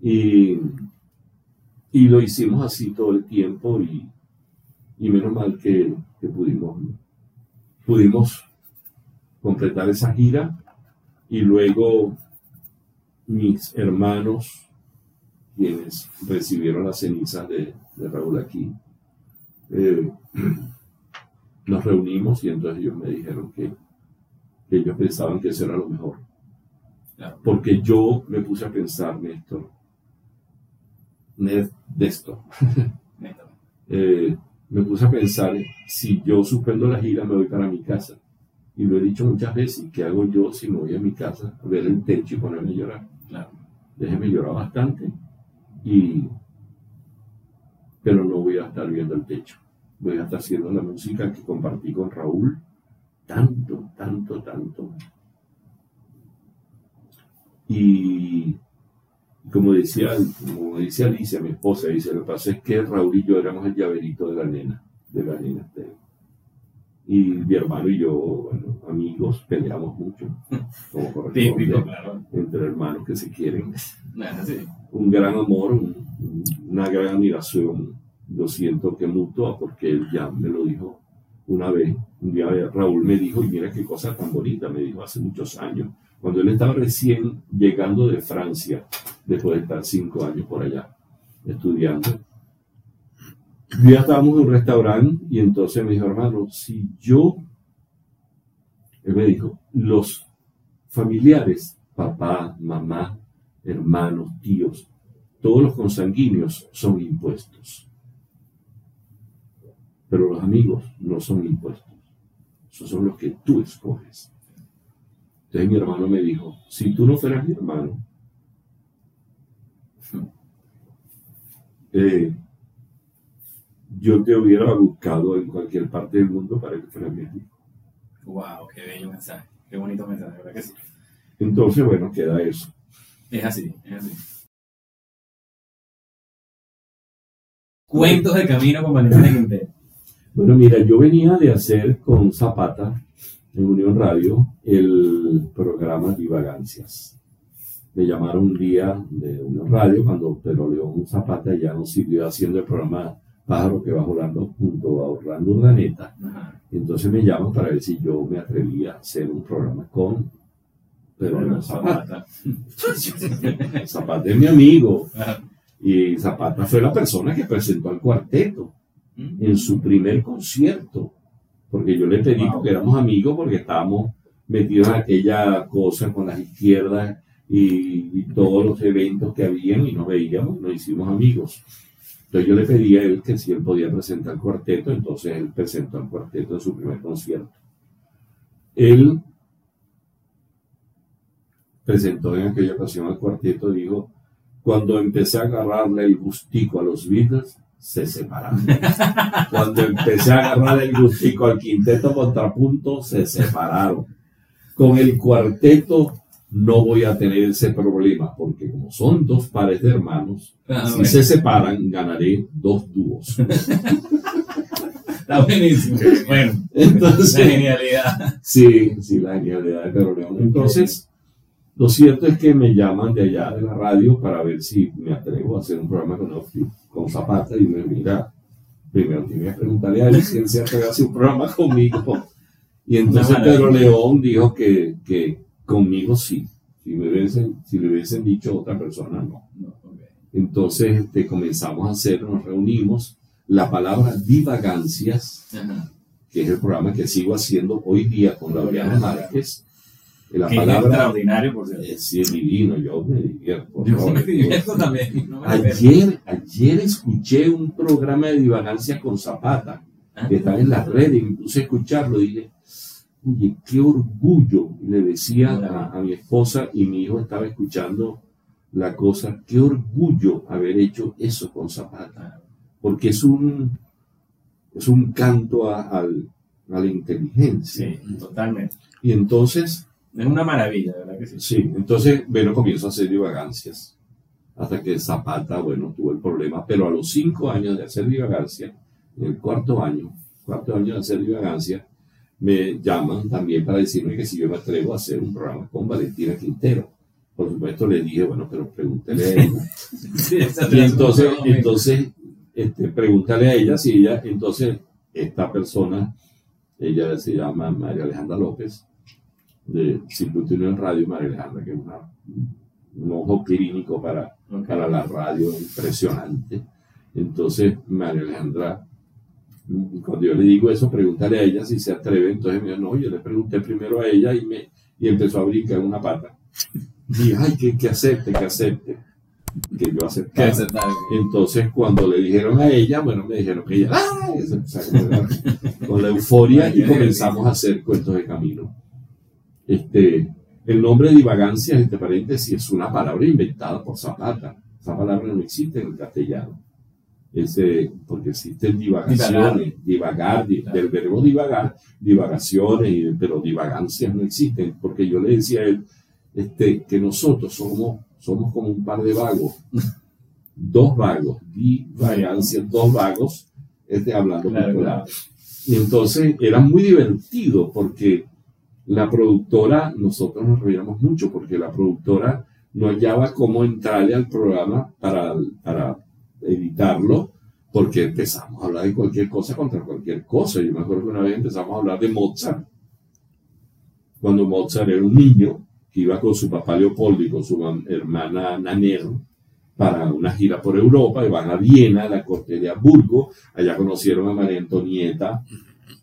Y, y lo hicimos así todo el tiempo y, y menos mal que, que pudimos, pudimos completar esa gira y luego mis hermanos, quienes recibieron las cenizas de, de Raúl aquí, eh, [CLEARS THROAT] nos reunimos y entonces ellos me dijeron que, que ellos pensaban que eso era lo mejor. Porque yo me puse a pensar, Néstor, Ned- [LAUGHS] Néstor, Neta. eh, me puse a pensar, si yo suspendo la gira me voy para mi casa. Y lo he dicho muchas veces, ¿qué hago yo si me voy a mi casa a ver el techo y ponerme a llorar? Claro. Déjeme llorar bastante, y, pero no voy a estar viendo el techo. Voy a estar haciendo la música que compartí con Raúl, tanto, tanto, tanto. Y como decía, como dice Alicia, mi esposa, dice, lo que pasa es que Raúl y yo éramos el llaverito de la nena, de la nena. Y mi hermano y yo, bueno, amigos, peleamos mucho, como corresponde, Típico, claro. entre hermanos que se quieren. Bueno, sí. Un gran amor, un- una gran admiración, lo siento que mutua, porque él ya me lo dijo una vez. Un día Raúl me dijo, y mira qué cosa tan bonita, me dijo hace muchos años, cuando él estaba recién llegando de Francia, después de estar cinco años por allá estudiando. Día estábamos en un restaurante y entonces me dijo, hermano, si yo, él me dijo, los familiares, papá, mamá, hermanos, tíos, todos los consanguíneos son impuestos. Pero los amigos no son impuestos. Esos son los que tú escoges. Entonces mi hermano me dijo, si tú no fueras mi hermano, [LAUGHS] eh, yo te hubiera buscado en cualquier parte del mundo para que fueras mi amigo. Wow, qué bello mensaje. Qué bonito mensaje, ¿verdad que sí? Entonces, bueno, queda eso. Es así, es así. Cuentos de camino con Valentina Quintero. Bueno, mira, yo venía de hacer con Zapata en Unión Radio el programa Divagancias. Me llamaron un día de Unión Radio cuando Pedro León Zapata ya nos siguió haciendo el programa Pájaro que va volando junto a Orlando Urdaneta. Ajá. Entonces me llaman para ver si yo me atrevía a hacer un programa con Pedro Zapata. [LAUGHS] Zapata. Es mi amigo. Y Zapata fue la persona que presentó al cuarteto en su primer concierto. Porque yo le pedí, porque éramos amigos, porque estábamos metidos en aquella cosa con las izquierdas y, y todos los eventos que habían y nos veíamos, nos hicimos amigos. Entonces yo le pedí a él que si él podía presentar el cuarteto, entonces él presentó el cuarteto en su primer concierto. Él presentó en aquella ocasión al cuarteto, dijo, cuando empecé a agarrarle el gustico a los Beatles, se separaron. [LAUGHS] Cuando empecé a agarrarle el gustico al quinteto contrapunto, se separaron. Con el cuarteto no voy a tener ese problema, porque como son dos pares de hermanos, Ah, si bueno. se separan, ganaré dos dúos. Está buenísimo. Bueno, Entonces, la genialidad. Sí, sí, la genialidad de Pedro León. Entonces, lo cierto es que me llaman de allá de la radio para ver si me atrevo a hacer un programa con, con Zapata y me mira, primero tiene que preguntarle a él si él se atreve a hacer un programa conmigo. Y entonces. Pedro León dijo que, que conmigo sí. Si, me hubiesen, si le hubiesen dicho a otra persona, no. Entonces este, comenzamos a hacer, nos reunimos. La palabra divagancias Ajá. que es el programa que sigo haciendo hoy día con Laureano Márquez. La Que es palabra extraordinario, por cierto. es sí, es divino, yo me divierto. Yo me divierto también. No me. Ayer, ayer escuché un programa de divagancia con Zapata, Ah. que estaba en la red, y me puse a escucharlo y dije, oye, qué orgullo. Le decía a, a mi esposa y mi hijo estaba escuchando la cosa, qué orgullo haber hecho eso con Zapata, porque es un, es un canto a, al- a la inteligencia. Sí, totalmente. Y entonces, Es una maravilla, de ¿verdad que sí? sí, entonces, bueno, comienzo a hacer divagancias. Hasta que Zapata, bueno, tuvo el problema, pero a los cinco años de hacer divagancia, en el cuarto año, cuarto año de hacer divagancia, me llaman también para decirme que si yo me atrevo a hacer un programa con Valentina Quintero. Por supuesto le dije, bueno, pero pregúntele a ella. [LAUGHS] Y entonces, entonces este, pregúntale a ella si ella, entonces, esta persona, ella se llama María Alejandra López, de Circuito Unión Radio, María Alejandra, que es una- un ojo clínico para, para la radio impresionante. Entonces, María Alejandra, cuando yo le digo eso, pregúntale a ella si se atreve. Entonces me dijo, no, yo le pregunté primero a ella y, me, y empezó a brincar una pata. Y, ay, que, que acepte, que acepte. Que yo Que aceptara. Entonces, cuando le dijeron a ella, bueno, me dijeron que ella, ¡ay! [LAUGHS] Con la euforia y comenzamos a hacer cuentos de camino. Este, el nombre divagancia, entre paréntesis, es una palabra inventada por Zapata. Esa palabra no existe en el castellano. Ese, porque existen divagaciones, divagar, di- Claro. del verbo divagar, divagaciones, pero divagancias no existen, porque yo le decía a él este, que nosotros somos, somos como un par de vagos, [LAUGHS] dos vagos, divagancias, dos vagos, este, hablando Claro, popular. Y entonces era muy divertido porque la productora, nosotros nos reíamos mucho porque la productora no hallaba cómo entrarle al programa para, para editarlo, porque empezamos a hablar de cualquier cosa contra cualquier cosa. Yo me acuerdo que una vez empezamos a hablar de Mozart, cuando Mozart era un niño que iba con su papá Leopoldo y con su hermana Nanero para una gira por Europa y van a Viena, a la corte de Hamburgo. Allá conocieron a María Antonieta,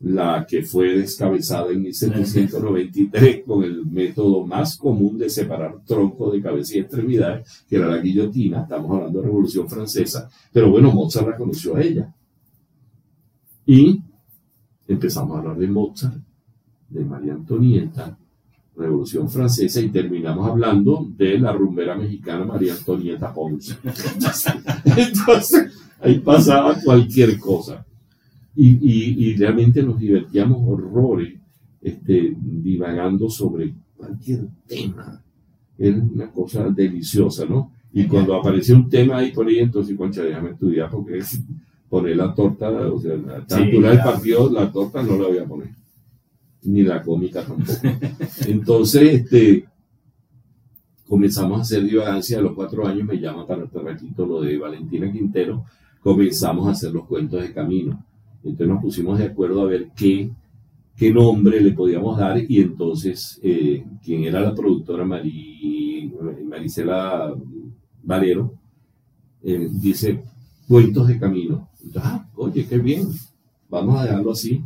la que fue descabezada en 1793 con el método más común de separar tronco de cabeza y extremidades, que era la guillotina. Estamos hablando de Revolución Francesa. Pero bueno, Mozart la conoció a ella. Y empezamos a hablar de Mozart, de María Antonieta, Revolución Francesa y terminamos hablando de la rumbera mexicana María Antonieta Ponce. [LAUGHS] Entonces, ahí pasaba cualquier cosa. Y, y- y realmente nos divertíamos horrores este, divagando sobre cualquier tema. Era una cosa deliciosa, ¿no? Y cuando apareció un tema ahí por ahí, entonces, concha, déjame estudiar porque poner la torta, o sea, la altura del partido, la torta no la voy a poner. Ni la cómica tampoco. Entonces, este, comenzamos a hacer divagancia a los cuatro años, me llama para ratito lo de Valentina Quintero, comenzamos a hacer los cuentos de camino. Entonces nos pusimos de acuerdo a ver qué, qué nombre le podíamos dar y entonces eh, quien era la productora Mari, Marisela Valero eh, dice cuentos de camino. Entonces, ah, oye, qué bien, vamos a dejarlo así.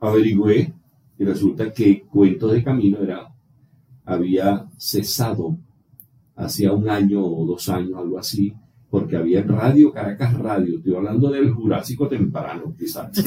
Averigüé y resulta que cuentos de camino era, había cesado hacía un año o dos años, algo así, porque había Radio Caracas Radio, estoy hablando del Jurásico temprano, quizás. [LAUGHS]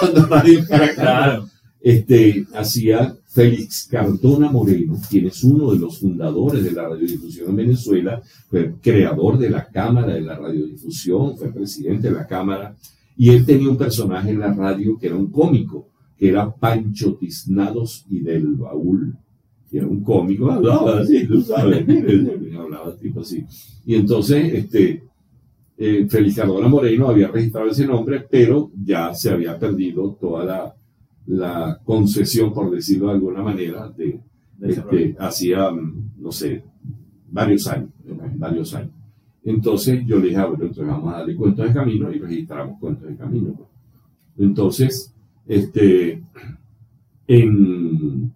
Cuando Radio Caracas Claro. este, hacía Félix Cardona Moreno, quien es uno de los fundadores de la radiodifusión en Venezuela, fue creador de la Cámara de la Radiodifusión, fue presidente de la Cámara, y él tenía un personaje en la radio que era un cómico, que era Pancho Tiznados y del Baúl, era un cómico, hablaba así, tú sabes, [LAUGHS] hablaba tipo así. Y entonces, este, eh, Félix Cardona Moreno había registrado ese nombre, pero ya se había perdido toda la, la concesión, por decirlo de alguna manera, de, este, hacía, mm, no sé, varios años, varios años. Entonces yo le dije, ah, bueno, entonces vamos a darle cuentos de camino y registramos cuentos de camino. pues. Entonces, este, en,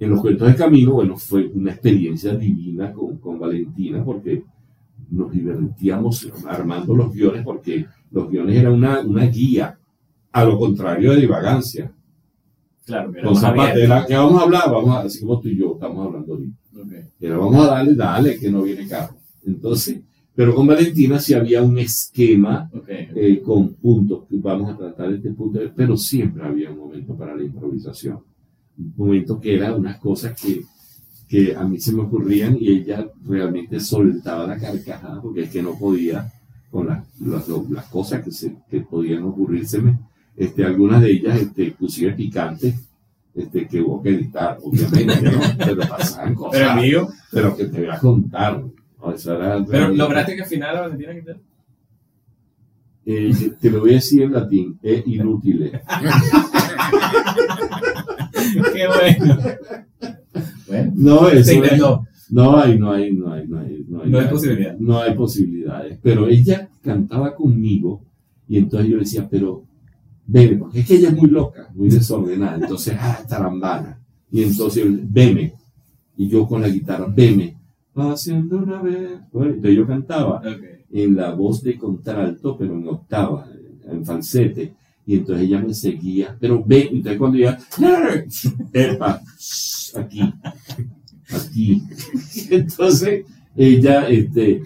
en los cuentos de camino, bueno, fue una experiencia divina con, con Valentina porque nos divertíamos armando los guiones porque los guiones eran una, una guía, a lo contrario de divagancia. Claro, que era Con más abierto. Zapatera, ¿qué vamos a hablar? Vamos a, así como tú y yo estamos hablando ahorita. Ok. Era, vamos a darle, dale, que no viene carro. Entonces, pero con Valentina sí había un esquema Ok. eh, con puntos, que vamos a tratar este punto, pero siempre había un momento para la improvisación. Un momento que era unas cosas que, que a mí se me ocurrían y ella realmente soltaba la carcajada porque es que no podía con las, las, las cosas que, se, que podían ocurrírseme. Este, algunas de ellas, este, inclusive picantes, este, que hubo que editar, obviamente, ¿no? [LAUGHS] Pero pasaban cosas, Pero amigo, pero que te voy a contar. pero lograste que al final a Valentina quitar. Eh, te lo voy a decir en latín, es inútil. [LAUGHS] [LAUGHS] Qué bueno. Bueno, No, se eso es- intentó. no hay, no hay, no hay, no hay, no hay, No hay posibilidad. No hay posibilidades. Pero ella cantaba conmigo y entonces yo le decía, pero veme, porque es que ella es muy loca, muy desordenada. Entonces, ah, tarambana. Y entonces, veme. Y yo con la guitarra, veme. Haciendo una vez. Bueno, entonces yo cantaba Ok. en la voz de contralto, pero en octava, en falsete. Y entonces ella me seguía, pero ve, entonces cuando ella, [LAUGHS] epa, aquí, aquí. [LAUGHS] Entonces ella, este,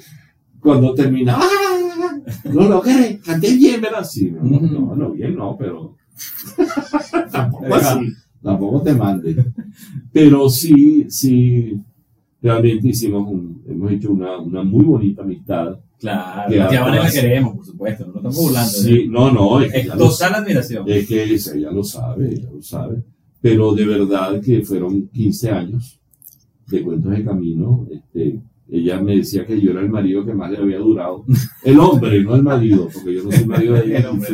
cuando terminaba, ¡ah! no lo logré, canté bien, ¿verdad? Sí, no, no, no, bien no, pero [LAUGHS] tampoco así, tampoco te mande. Pero sí, sí, realmente hicimos un, hemos hecho una, una muy bonita amistad. Claro, Que la la queremos, por supuesto, no nos estamos burlando. Sí, no, no, es que Es lo total admiración. Es que ella lo sabe, ella lo sabe. Pero de verdad que fueron 15 años de cuentos de camino. Este, ella me decía que yo era el marido que más le había durado. [LAUGHS] El hombre, no el marido, porque yo no soy marido de [LAUGHS] ella. El hombre.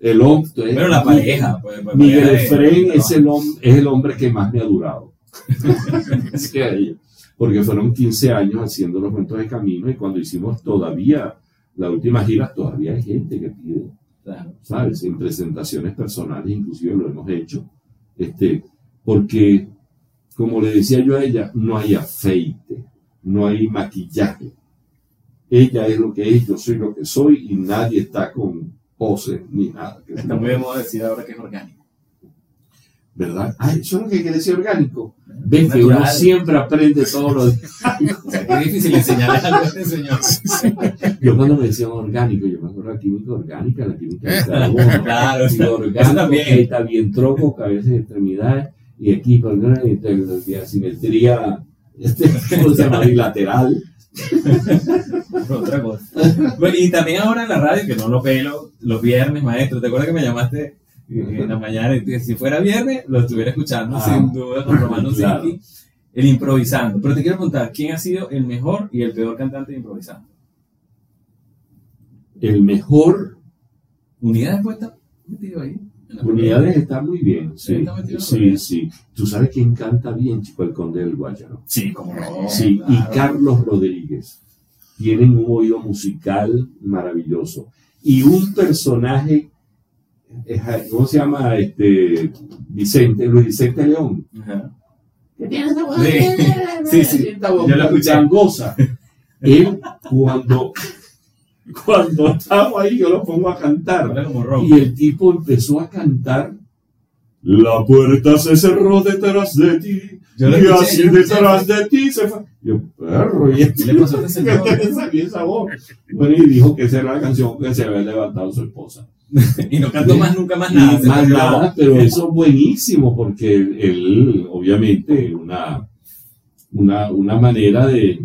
El hombre. Pero la pareja, pues, pues, Miguel de es el, hom- es el hombre que más me ha durado. [LAUGHS] Porque fueron 15 años haciendo los cuentos de camino y cuando hicimos todavía la última gira, todavía hay gente que pide. ¿sabes? En presentaciones personales, inclusive lo hemos hecho, este, porque, como le decía yo a ella, no hay afeite, no hay maquillaje. Ella es lo que es, yo soy lo que soy y nadie está con poses ni nada. Está muy de moda decir ahora que es orgánico. ¿Verdad? Ah, eso es lo que quiere decir orgánico. Ves que uno siempre aprende todo lo de... O sea, que es difícil enseñarle algo a este señor. Yo cuando me decían orgánico, yo me acuerdo de la química orgánica, la química de carbono. [LAUGHS] Claro, orgánico, también. que está bien tronco, cabezas y extremidades, y equipo, ¿no? y asimetría, este, ¿cómo se llama? Bilateral. [LAUGHS] Otra cosa. Bueno, y también ahora en la radio, que no lo pelo, los viernes, maestro. ¿Te acuerdas que me llamaste en la mañana? Si fuera viernes, lo estuviera escuchando Ah. sin duda con Romano Claro. El improvisando. Pero te quiero preguntar, ¿quién ha sido el mejor y el peor cantante de improvisando? El mejor, ¿Unidades pues está metido ahí? Unidades está muy bien, sí, Está metido en sí, sí. Tú sabes quién canta bien, chico, el conde del Guayaro. Sí, como no. Sí, claro. y Carlos Rodríguez. Tienen un oído musical maravilloso. Y un personaje, ¿cómo se llama? Este, Vicente, Luis Vicente León. Ajá. voz, Sí, sí, sí. Yo lo escuché. gangosa. Él, cuando, cuando estamos ahí, yo lo pongo a cantar. Y el tipo empezó a cantar. La puerta se cerró detrás de ti. Yo y escuché, así detrás de ti se fue. Yo, perro, y este ¿Qué le pasó [LAUGHS] [LAUGHS] esa voz. Bueno, y dijo que esa era la canción que se había levantado su esposa. [LAUGHS] Y no canto más nunca más nada. más nada, pero eso es buenísimo porque él, obviamente, una, una, una manera de,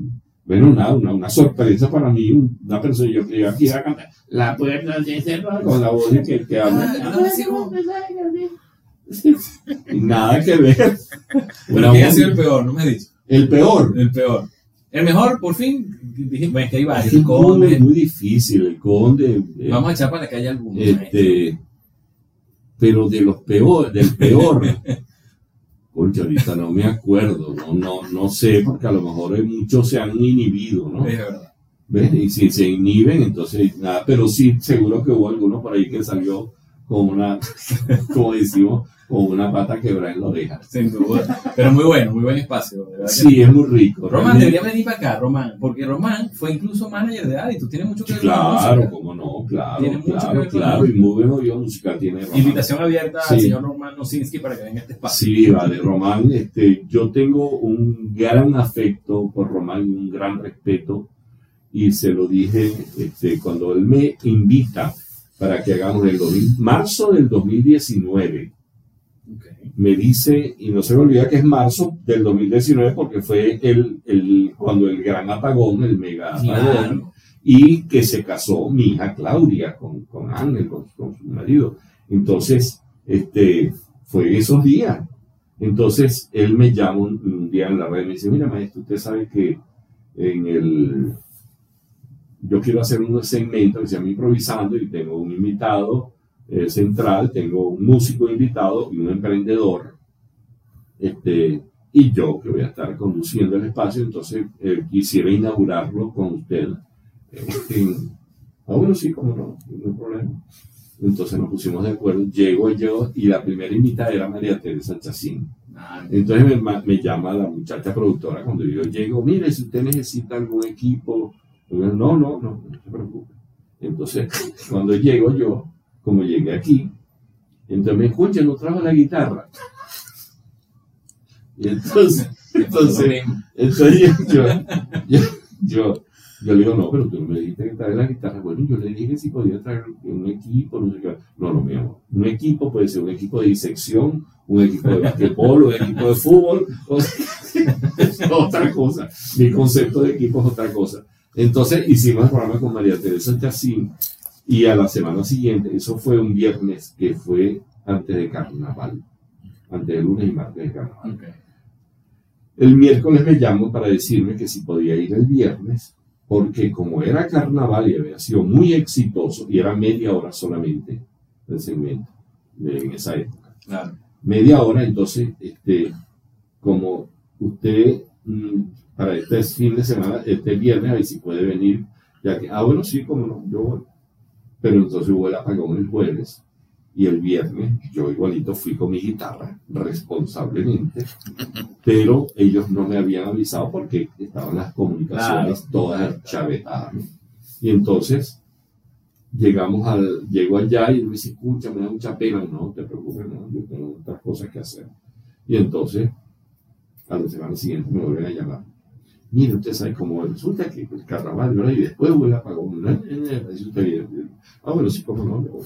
bueno, nada, una, una sorpresa para mí, una persona, yo que aquí iba a cantar, la puerta se cerró con la voz que, que habla. Ah, [LAUGHS] Y nada que ver. Pero Una ¿quién ha voz- sido el peor? No me dicho. el peor. El peor. El mejor, por fin. Dije, bueno, es que hay varios. que El es muy, conde. difícil, el conde. eh, Vamos a echar para la calle algunos. Este, pero de los peores, del peor. [LAUGHS] Concha, ahorita no me acuerdo, no, no, no sé, porque a lo mejor muchos se han inhibido, ¿no? Es verdad. ¿Ves? Y si se inhiben, entonces nada, pero sí, seguro que hubo alguno por ahí que salió con una, [LAUGHS] como decimos, con una pata quebrada en la oreja. Sin duda. Pero muy bueno, muy buen espacio. verdad Sí, es muy rico. Román realmente. debería venir para acá, Román, porque Román fue incluso manager de Adi, tú tienes mucho que ver con la Claro, música. cómo no, claro, Tiene mucho que claro, ver con claro, la- y muy buen oído musical tiene Román. Invitación abierta al Sí. señor Román Nosinski para que venga a este espacio. Sí, vale, Román, este, yo tengo un gran afecto por Román y un gran respeto y se lo dije este, cuando él me invita para que hagamos el 2000 marzo del 2019. Me dice, y no se me olvida que es marzo del 2019 porque fue el, el, cuando el gran apagón, el mega apagón, Claro. y que se casó mi hija Claudia con, con Ángel, con, con su marido. Entonces, este, fue esos días. Entonces, él me llama un, un día en la red y me dice, mira, maestro, usted sabe que en el... Yo quiero hacer un segmento que se llama Improvisando y tengo un invitado eh, central, tengo un músico invitado y un emprendedor. Este, y yo que voy a estar conduciendo el espacio, entonces eh, quisiera inaugurarlo con usted. Eh, en- ah, bueno, sí, como no, no hay problema. Entonces nos pusimos de acuerdo, llego yo y la primera invitada era María Teresa Chacín. Ah, Entonces me, ma- me llama la muchacha productora cuando yo llego, mire, si usted necesita algún equipo, yo no, no, no, no se preocupe. Entonces, cuando llego yo, como llegué aquí, entonces me escucha, no trajo la guitarra. Y entonces, [LAUGHS] entonces, entonces yo, yo, yo, yo le digo, no, pero tú no me dijiste que traer la guitarra. Bueno, yo le dije si podía traer un equipo, no sé qué. No, no, mi amor. Un equipo puede ser un equipo de disección, un equipo de basquetbol, un equipo de fútbol. o sea, [LAUGHS] es otra cosa. Mi concepto de equipo es otra cosa. Entonces hicimos el programa con María Teresa Chacín y a la semana siguiente, eso fue un viernes que fue antes de carnaval, antes de lunes y martes de carnaval. ok. El miércoles me llamó para decirme que si podía ir el viernes, porque como era carnaval y había sido muy exitoso, y era media hora solamente el segmento de- en esa época, Claro. media hora, entonces, este, como usted mm, para este fin de semana, este viernes, a ver si puede venir, ya que, ah, bueno, sí, como no, yo voy. Pero entonces hubo el apagón el jueves y el viernes yo igualito fui con mi guitarra, responsablemente, pero ellos no me habían avisado porque estaban las comunicaciones todas chavetadas. ¿no? Y entonces llegamos al, llego allá y me dice, escucha, me da mucha pena, no te preocupes, no, yo tengo otras cosas que hacer. Y entonces, a la semana siguiente me vuelven a llamar. Mire, usted sabe cómo resulta que el carnaval, ¿verdad? Y después hubo el apagón. ¿no? Dice usted. Ah, bueno, sí, cómo no. le voy.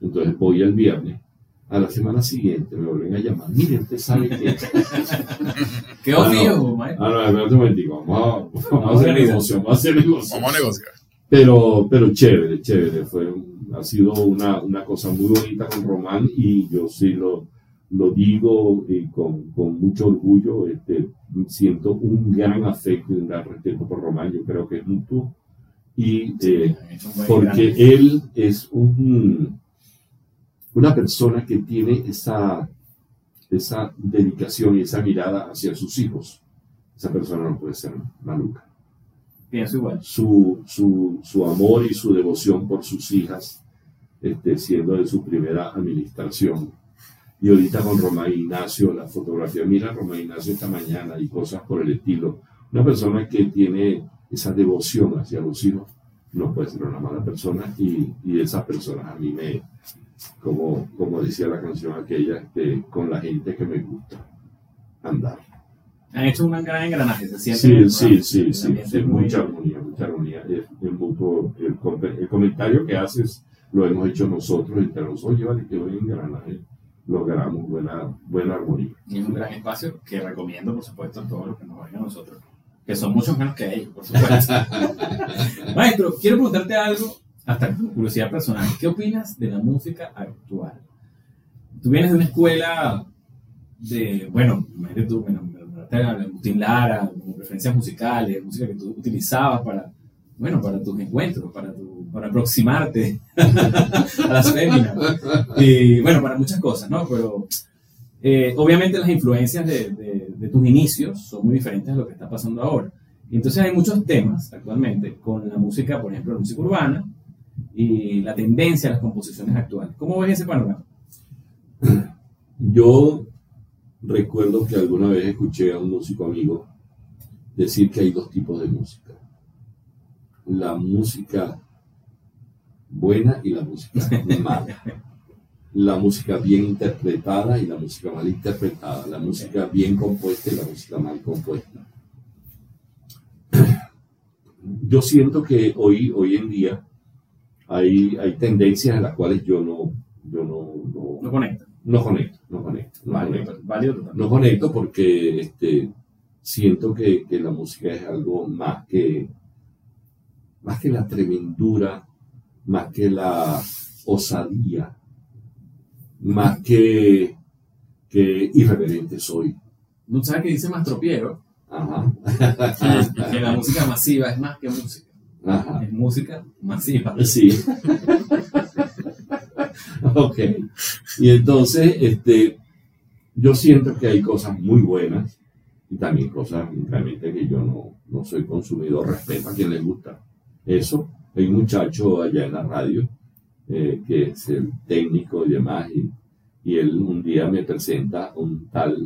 Entonces voy el viernes. A la semana siguiente me vuelven a llamar. Mire, usted sabe que. [LAUGHS] ¿Qué Ah, obvio, Mike? Ah, no, espérate un momentico. Vamos a, vamos a hacer negocio. Vamos a hacer negocio. Vamos a negociar. Pero, pero chévere, chévere. Fue, un- ha sido una, una cosa muy bonita con Román y yo sí lo, lo digo y con, con mucho orgullo. Este, siento un gran afecto y un gran respeto por Román. Yo creo que es mutuo. Y eh, porque él es un, una persona que tiene esa, esa dedicación y esa mirada hacia sus hijos. Esa persona no puede ser maluca Pienso igual. su, su, su amor y su devoción por sus hijas, este, siendo de su primera administración. Y ahorita con Román Ignacio, la fotografía, mira Román Ignacio esta mañana y cosas por el estilo. Una persona que tiene esa devoción hacia los hijos, no puede ser una mala persona y, y esas personas a mí me, como, como decía la canción aquella, este, con la gente que me gusta andar. Han hecho un gran engranaje, se siente. Sí, el- sí, sí, el sí, sí, es muy- mucha armonía, mucha armonía. Mutuo. el, com- el comentario que haces lo hemos hecho nosotros entre nosotros. Oye, vale, que hoy en Granada logramos buena, buena armonía. Y es un gran espacio que recomiendo, por supuesto, a todos los que nos oigan a nosotros, que son muchos menos que ellos, por supuesto. [LAUGHS] Maestro, quiero preguntarte algo, hasta curiosidad personal. ¿Qué opinas de la música actual? Tú vienes de una escuela de, bueno, imagínate tú, Agustín Lara, como referencias musicales, música que tú utilizabas para, bueno, para tus encuentros, para, tu- para aproximarte [LAUGHS] a las féminas. Y bueno, para muchas cosas, ¿no? Pero eh, obviamente las influencias de- de tus inicios son muy diferentes a lo que está pasando ahora. Entonces hay muchos temas actualmente con la música, por ejemplo, la música urbana y la tendencia a las composiciones actuales. ¿Cómo ves ese panorama? Yo recuerdo que alguna vez escuché a un músico amigo decir que hay dos tipos de música. La música buena y la música mala. [LAUGHS] La música bien interpretada y la música mal interpretada. La música bien compuesta y la música mal compuesta. Yo siento que hoy, hoy en día hay, hay tendencias en las cuales yo no, yo no, no, No conecta. no conecto, no conecto, no Válido, conecto. válido. No conecto porque este, siento que, que la música es algo más que, más que la tremendura, más que la osadía, más que, que irreverente soy. ¿No sabes qué dice Mastro Piero? Ajá. [LAUGHS] Que la música masiva es más que música. Ajá. Es música masiva. Sí. [LAUGHS] ok. Y entonces, este, yo siento que hay cosas muy buenas y también cosas realmente que yo no, no soy consumidor, respeto a quien le gusta. Eso, hay un muchacho allá en la radio eh, que es el técnico y demás, y, y él un día me presenta un tal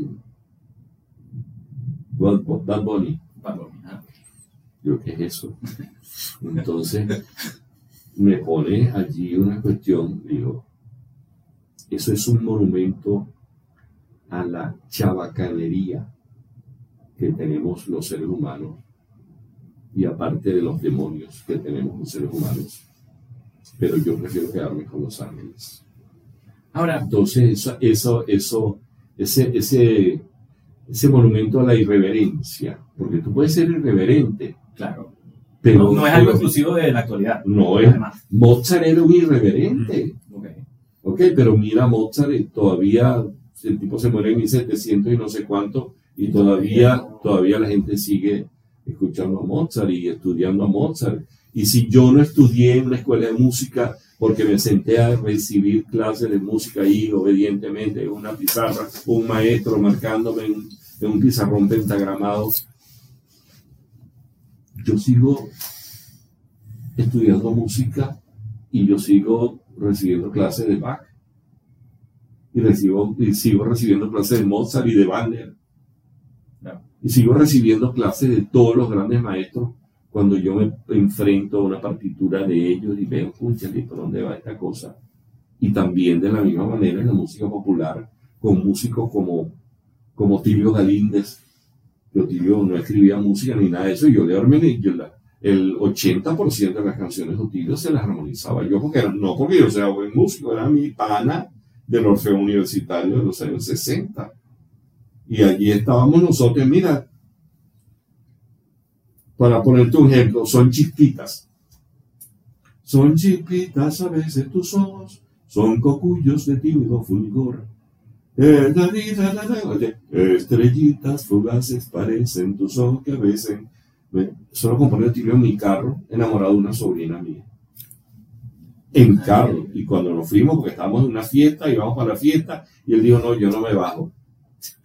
Bad Bad Bunny. Bad Bunny, ah. Yo, ¿qué es eso? Entonces me pone allí una cuestión, digo, eso es un monumento a la chabacanería que tenemos los seres humanos y aparte de los demonios que tenemos los seres humanos. Pero yo prefiero quedarme con los ángeles. Ahora, Entonces, eso, eso, eso, ese, ese, ese monumento a la irreverencia, porque tú puedes ser irreverente, claro, pero no, no es algo pero exclusivo de la actualidad. no es. Además, Mozart era un irreverente, ok. ¿ok? Pero mira, Mozart eh, todavía, el tipo se muere en 1700 y no sé cuánto, y todavía, todavía la gente sigue escuchando a Mozart y estudiando a Mozart. Y si yo no estudié en una escuela de música porque me senté a recibir clases de música ahí obedientemente en una pizarra, un maestro marcándome en, en un pizarrón pentagramado, yo sigo estudiando música y yo sigo recibiendo clases de Bach. Y, recibo, y sigo recibiendo clases de Mozart y de Wagner. Y sigo recibiendo clases de todos los grandes maestros cuando yo me enfrento a una partitura de ellos y veo, escúchale, ¿por dónde va esta cosa? Y también de la misma manera en la música popular, con músicos como, como Tilio Galíndez, que Tilio no escribía música ni nada de eso, y yo le armé yo la- el 80% de las canciones de Otilio se las armonizaba yo, porque era- no porque yo sea buen músico, era mi pana del Orfeo Universitario de los años 60. Y allí estábamos nosotros, mira, para ponerte un ejemplo, son chispitas. Son chispitas a veces tus ojos, son cocuyos de tímido fulgor. Estrellitas fugaces parecen tus ojos que a veces. Me- Eso lo componía Tilio en mi carro, enamorado de una sobrina mía. En carro. Y cuando nos fuimos, porque estábamos en una fiesta, íbamos para la fiesta, y él dijo, no, yo no me bajo.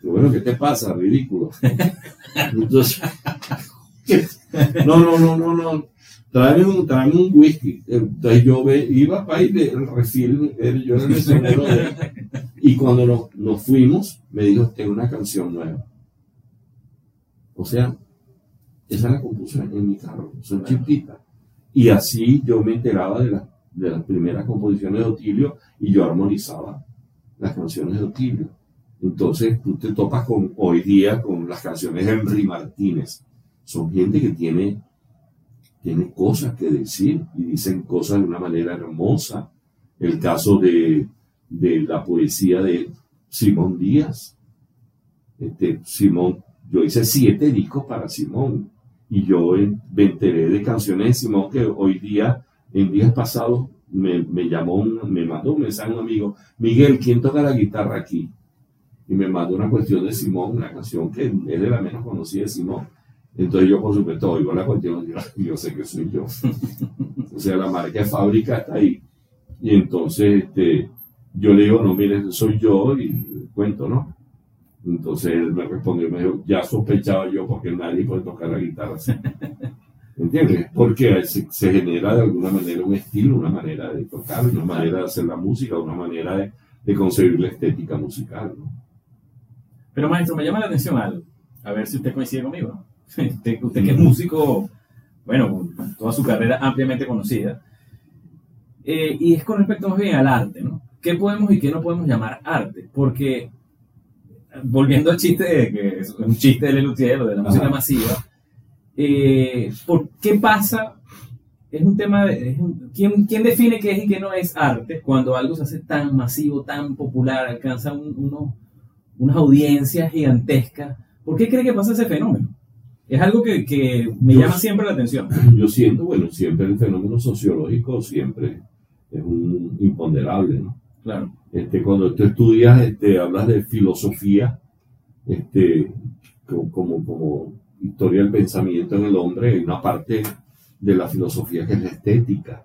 Digo, bueno, ¿qué te pasa? Ridículo. [LAUGHS] Entonces, ¿qué? No, no, no, no, no. Tráeme un, tráeme un whisky. Entonces yo ve, iba para ir refil, era- yo era el mesonero de él. Y cuando nos, nos fuimos, me dijo, tengo una canción nueva. O sea, esa la compuse en mi carro, son chispitas. Y así yo me enteraba de, la- de las primeras composiciones de Otilio y yo armonizaba las canciones de Otilio. Entonces tú te topas con hoy día con las canciones de Henry Martínez. Son gente que tiene, tiene cosas que decir y dicen cosas de una manera hermosa. El caso de, de la poesía de Simón Díaz. Este, Simón, yo hice siete discos para Simón y yo me enteré de canciones de Simón que hoy día, en días pasados, me, me llamó, me mandó un mensaje un amigo, Miguel, ¿quién toca la guitarra aquí? Y me mandó una cuestión de Simón, una canción que es de la menos conocida de Simón. Entonces yo, por supuesto, oigo la cuestión y digo, [LAUGHS] yo sé que soy yo. o sea, la marca de fábrica está ahí. Y entonces este, yo le digo, no, mire, soy yo y cuento, ¿no? Entonces él me respondió, me dijo, ya sospechaba yo porque nadie puede tocar la guitarra así. [LAUGHS] ¿Entiendes? Porque se, genera de alguna manera un estilo, una manera de tocar, una manera de hacer la música, una manera de, de concebir la estética musical. Pero maestro, me llama la atención algo. A ver si usted coincide conmigo. Usted, usted que es músico, bueno, toda su carrera ampliamente conocida. Eh, y es con respecto más bien al arte, ¿no? ¿Qué podemos y qué no podemos llamar arte? Porque, volviendo al chiste, de que es un chiste de Lelutier, de la música Ajá. masiva, eh, ¿por qué pasa? Es un tema de... un- ¿quién, quién define qué es y qué no es arte cuando algo se hace tan masivo, tan popular, alcanza un- unas audiencias gigantescas. ¿Por qué cree que pasa ese fenómeno? Es algo que, que me Yo- llama siempre la atención. Yo siento, bueno, siempre el fenómeno sociológico siempre es un imponderable, ¿no? Claro. Este, cuando tú estudias, este, hablas de filosofía, este, co- como, como historia del pensamiento en el hombre, hay una parte de la filosofía que es la estética.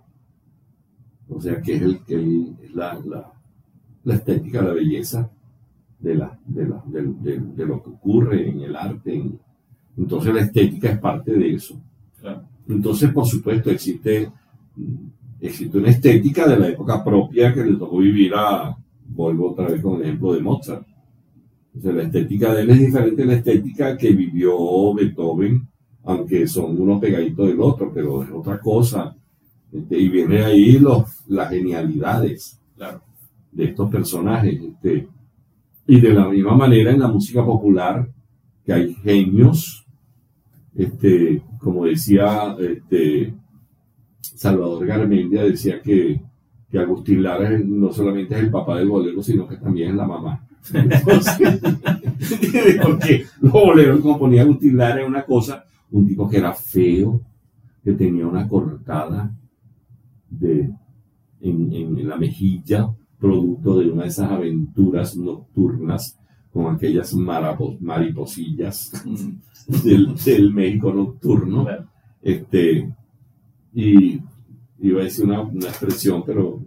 O sea, que es, el, que el- la, la- la estética, la belleza de, la, de, la- del- del- de lo que ocurre en el arte. en- entonces la estética es parte de eso. Claro. Entonces, por supuesto, existe, existe una estética de la época propia que le tocó vivir a, vuelvo otra vez con el ejemplo de Mozart. O sea, la estética de él es diferente a la estética que vivió Beethoven, aunque son uno pegadito del otro, pero es otra cosa. Este, y viene ahí los, las genialidades Claro. de estos personajes. este, y de la misma manera en la música popular, que hay genios, este, como decía este, Salvador Garmendia, decía que, que Agustín Lara no solamente es el papá del bolero, sino que también es la mamá. [LAUGHS] Entonces, [LAUGHS] porque los boleros que componía Agustín Lara era una cosa, un tipo que era feo, que tenía una cortada de, en la mejilla, producto de una de esas aventuras nocturnas con aquellas marapos- mariposillas Mm, del, del México nocturno. claro. Este, y iba a decir una, una expresión, pero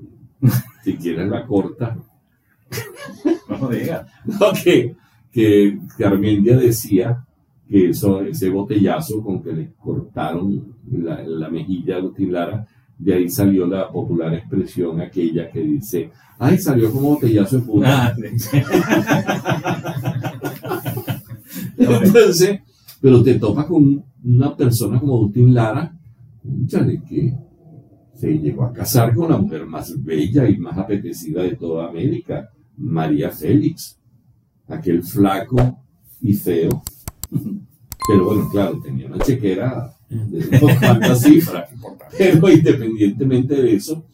si quieres la corta. No diga. [LAUGHS] No, que, que Carmendia decía que eso, ese botellazo con que le cortaron la, la mejilla a Agustín Lara, de ahí salió la popular expresión aquella que dice, ay, salió como botellazo de puta. Ah, sí. [LAUGHS] [LAUGHS] Entonces, pero te topas con una persona como Agustín Lara, de que se llegó a casar con la mujer más bella y más apetecida de toda América, María Félix, aquel flaco y feo. [LAUGHS] Pero bueno, claro, tenía una chequera de no cuantas [LAUGHS] cifras. Pero independientemente de eso,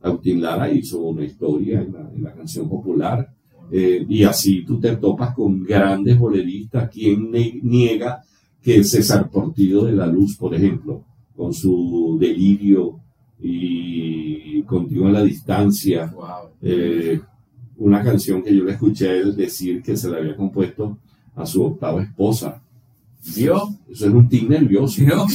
Agustín Lara hizo una historia en la, en la canción popular. Eh, y así tú te topas con grandes boleristas. ¿Quién niega que César Portillo de la Luz, por ejemplo, con su delirio y contigo en la distancia, Wow. eh, una canción que yo le escuché él decir que se la había compuesto a su octava esposa. ¿Vio? Eso es un tic nervioso. [LAUGHS] ¿Vio?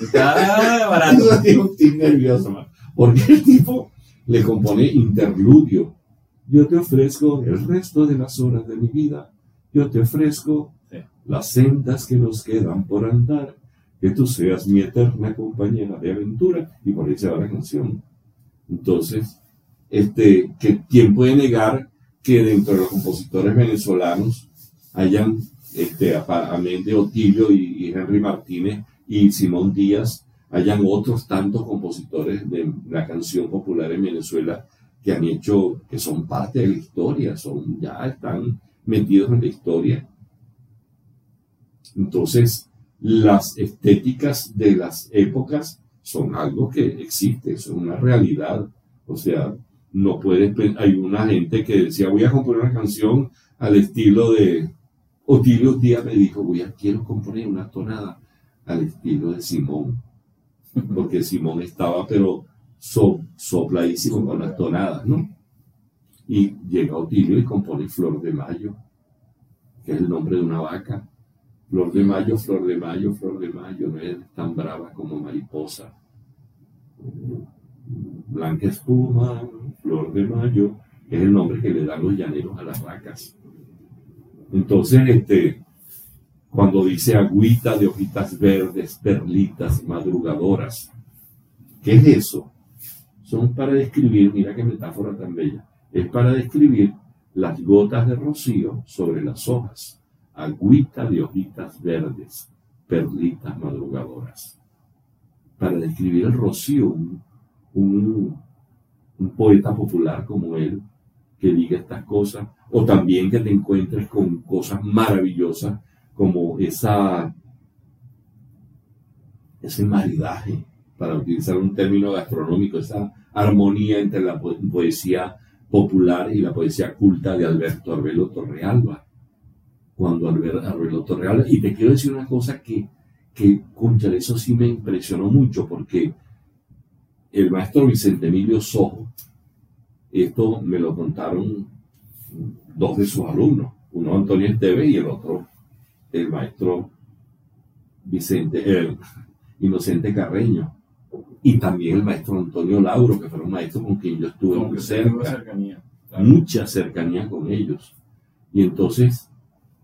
Está barato. Es un tic nervioso, man. Porque el tipo le compone interludio. Yo te ofrezco el resto de las horas de mi vida. Yo te ofrezco las sendas que nos quedan por andar. Que tú seas mi eterna compañera de aventura. Y por ahí se va la canción. Entonces, este, que, ¿quién puede negar que dentro de los compositores venezolanos hayan, este, a, a Méndez Otilio y, y Henry Martínez y Simón Díaz, hayan otros tantos compositores de la canción popular en Venezuela que han hecho, que son parte de la historia, son, ya están metidos en la historia. Entonces, las estéticas de las épocas son algo que existe, son una realidad. O sea, no puedes, hay una gente que decía, voy a componer una canción al estilo de, Otilio Díaz me dijo, voy a, quiero componer una tonada al estilo de Simón, porque Simón estaba, pero sopladísimo con las tonadas, ¿no? Y llega Otilio y compone Flor de Mayo, que es el nombre de una vaca. Flor de Mayo, Flor de Mayo, Flor de Mayo, no es tan brava como mariposa. Blanca espuma, Flor de Mayo, es el nombre que le dan los llaneros a las vacas. Entonces, este, cuando dice agüita de hojitas verdes, perlitas, madrugadoras, ¿qué es eso? Son para describir, mira qué metáfora tan bella, es para describir las gotas de rocío sobre las hojas, agüita de hojitas verdes, perlitas madrugadoras. Para describir el rocío, un, un poeta popular como él, que diga estas cosas, o también que te encuentres con cosas maravillosas como esa, ese maridaje, para utilizar un término gastronómico, esa armonía entre la poesía popular y la poesía culta de Alberto Arbelo Torrealba. Cuando Arbelo Torrealba, y te quiero decir una cosa que, que, concha, eso sí me impresionó mucho, porque el maestro Vicente Emilio Sojo, esto me lo contaron dos de sus alumnos, uno Antonio Esteve y el otro el maestro Vicente, el [LAUGHS] Inocente Carreño, y también el maestro Antonio Lauro, que fue un maestro con quien yo estuve muy cerca, mucha cercanía con ellos. Y entonces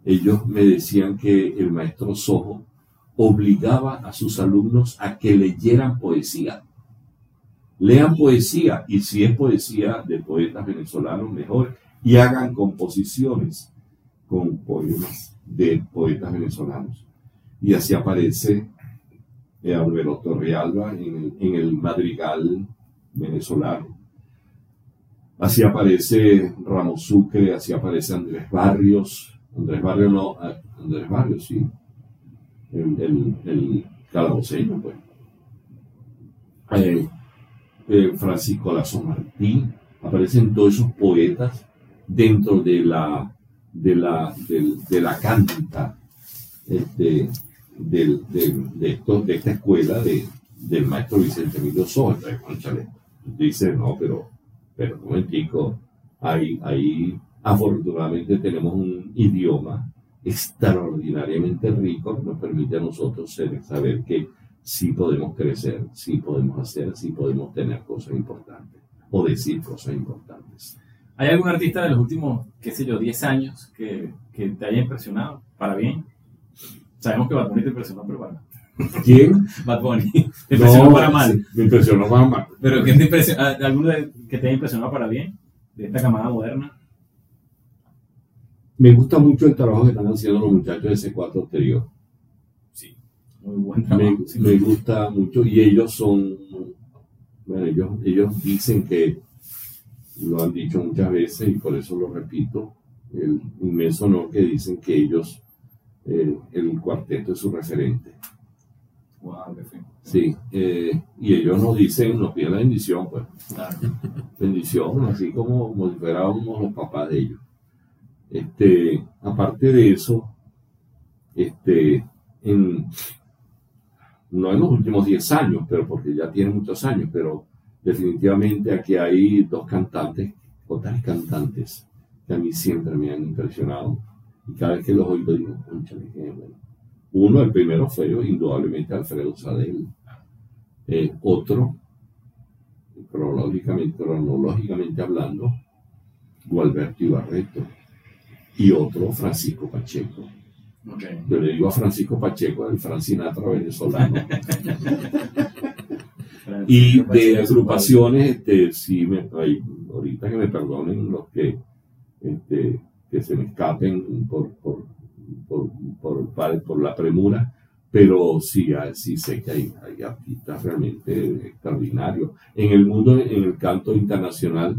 ellos me decían que el maestro Sojo obligaba a sus alumnos a que leyeran poesía. Lean poesía, y si es poesía de poetas venezolanos, mejor, y hagan composiciones con poemas de poetas venezolanos. Y así aparece eh, Alberto Torrealba en el, madrigal venezolano. Así aparece Ramos Sucre, así aparece Andrés Barrios, Andrés Barrios no, ah, Andrés Barrios sí, el, el, el calaboceño, pues. Eh, eh, Francisco Lazo Martín, aparecen todos esos poetas dentro de la, de la, de, la canta este, de, de, de, esta escuela de, del maestro Vicente Emilio Soja. Dice, no, pero, pero un momentico, ahí, ahí afortunadamente tenemos un idioma extraordinariamente rico que nos permite a nosotros saber que sí podemos crecer, sí podemos hacer, sí podemos tener cosas importantes o decir cosas importantes. ¿Hay algún artista de los últimos, qué sé yo, 10 años que, que te haya impresionado para bien? Sabemos que Bad Bunny te impresionó, pero para ¿Quién? Bad Bunny. ¿Te impresionó para mal? Me impresionó para mal. ¿Pero quién te impresionó? ¿Alguno que te haya impresionado para bien? De esta camada moderna. Me gusta mucho el trabajo que están haciendo los muchachos de ese cuatro anterior. Sí, muy buen trabajo. Me, me gusta mucho y ellos son, bueno, ellos, ellos dicen que lo han dicho muchas veces y por eso lo repito, el inmenso honor que dicen que ellos, eh, el cuarteto es su referente. Wow, sí, eh, y ellos nos dicen, nos piden la bendición, pues. Bendición, así como, como si fuéramos los papás de ellos. Este, aparte de eso, este, en, no en los últimos 10 años, pero porque ya tiene muchos años, pero definitivamente aquí hay dos cantantes o tres cantantes que a mí siempre me han impresionado. Y cada vez que los oigo digo, bueno. Uno, el primero fue indudablemente Alfredo Sadel. Eh, otro, cronológicamente, cronológicamente hablando, Gualberto Ibarreto. Y otro, Francisco Pacheco. Yo le digo a Francisco Pacheco, el Francinatra venezolano. [LAUGHS] Y de agrupaciones, este, sí, me, ahorita que me perdonen los que, este, que se me escapen por, por, por, por, la premura, pero sí, ah, sí sé que hay, hay artistas realmente extraordinarios. En el mundo, en el canto internacional,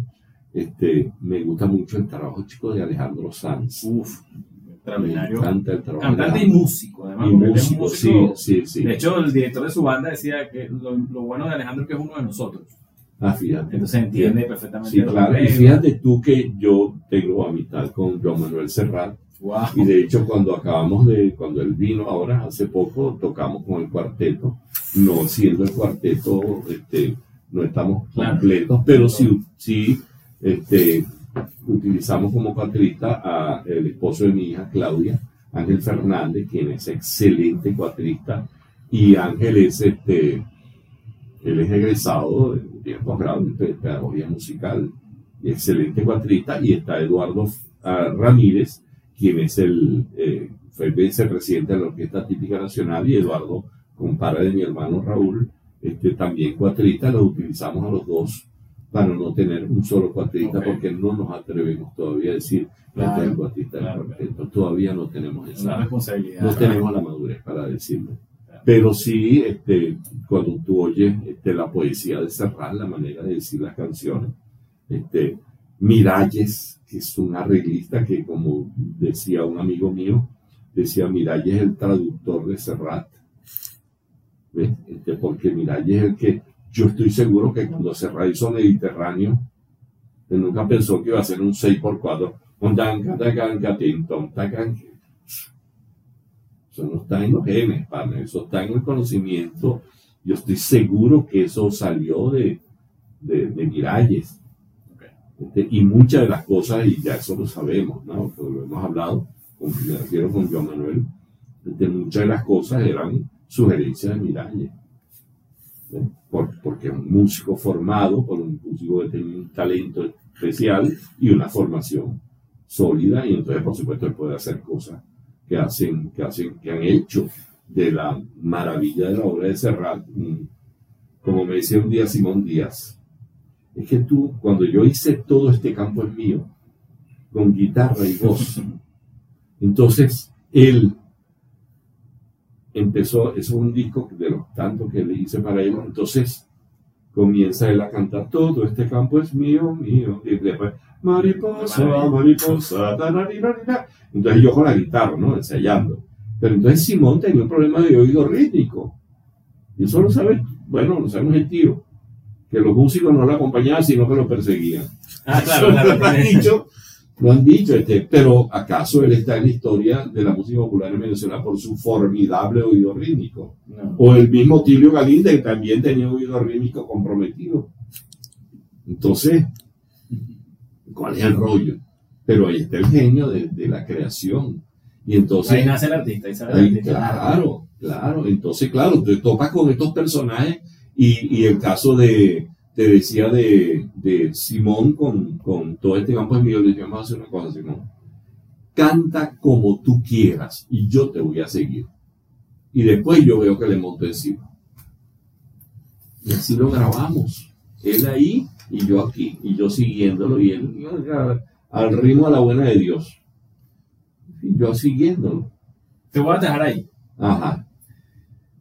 este, me gusta mucho el trabajo chico de Alejandro Sanz. Uf, Me extraordinario. encanta el trabajo. Cantante y músico, además. Y es músico, sí, músico. sí, sí. De hecho, el director de su banda decía que lo, lo bueno de Alejandro es que es uno de nosotros. Ah, fíjate. Entonces entiende perfectamente. Sí, claro. Y fíjate tú que yo tengo amistad con Joan Manuel Serrat. Wow. Y de hecho, cuando acabamos de, cuando él vino ahora, hace poco, tocamos con el cuarteto. No siendo el cuarteto, este, no estamos Claro. completos, pero sí, sí este, utilizamos como cuatrista a el esposo de mi hija, Claudia, Ángel Fernández, quien es excelente cuatrista. Y Ángel es, este, él es egresado tiene posgrado en pe- pedagogía musical excelente cuatrista. Y está Eduardo ah, Ramírez, quien es el, eh, fue vicepresidente de la Orquesta Típica Nacional, y Eduardo, compadre de mi hermano Raúl, este, también cuatrista, lo utilizamos a los dos para no tener un solo cuatrista, Ok. porque no nos atrevemos todavía a decir que Claro, el cuatrista claro, cuarteto. Todavía no tenemos esa, responsabilidad. no tenemos la madurez para decirlo. Pero sí, este, cuando tú oyes este, la poesía de Serrat, la manera de decir las canciones, este, Miralles, que es un arreglista que, como decía un amigo mío, decía Miralles es el traductor de Serrat. Este, porque Miralles es el que, yo estoy seguro que cuando Serrat hizo Mediterráneo, nunca pensó que iba a ser un 6x4. Un tan, tan, tan, tan, tan, tan, tan. Eso no está en los genes, pana, eso está en el conocimiento. Yo estoy seguro que eso salió de, de, de Miralles. Este, y muchas de las cosas, y ya eso lo sabemos, ¿no? Porque lo hemos hablado, con, refiero con Joan Manuel, este, muchas de las cosas eran sugerencias de Miralles. ¿no? Por- porque un músico formado, por un músico que tiene un talento especial y una formación sólida, y entonces, por supuesto, él puede hacer cosas que hacen, que hacen, que han hecho de la maravilla de la obra de Serrat, un- como me decía un día Simón Díaz, es que tú, cuando yo hice todo este campo es mío, con guitarra y voz, [LAUGHS] entonces él empezó, eso es un disco de los tantos que le hice para él, entonces comienza él a cantar todo este campo es mío, mío, y después mariposa, mariposa, tararira. entonces yo con la guitarra, ¿no? Ensayando. Pero entonces Simón tenía un problema de oído rítmico. Y eso lo sabe, bueno, lo sabemos el tío, que los músicos no lo acompañaban, sino que lo perseguían. Ah, claro, claro. lo han dicho, lo han dicho, este, pero ¿acaso él está en la historia de la música popular en Venezuela por su formidable oído rítmico? No. O el mismo Tilio Galinde, que también tenía un oído rítmico comprometido. Entonces, ¿cuál es el rollo? Pero ahí está el genio de, de la creación. Y entonces, Ahí nace el artista. Ahí sale el artista. claro, claro. Entonces, claro, te topas con estos personajes y, y el caso de, te decía de, de Simón con, con todo este campo de le dije, vamos a hacer una cosa, Simón. Canta como tú quieras y yo te voy a seguir. Y después yo veo que le monto encima. Y así lo grabamos. Él ahí y yo aquí. Y yo siguiéndolo y él al- ritmo a la buena de Dios. Y yo siguiéndolo. Te voy a dejar ahí. Ajá.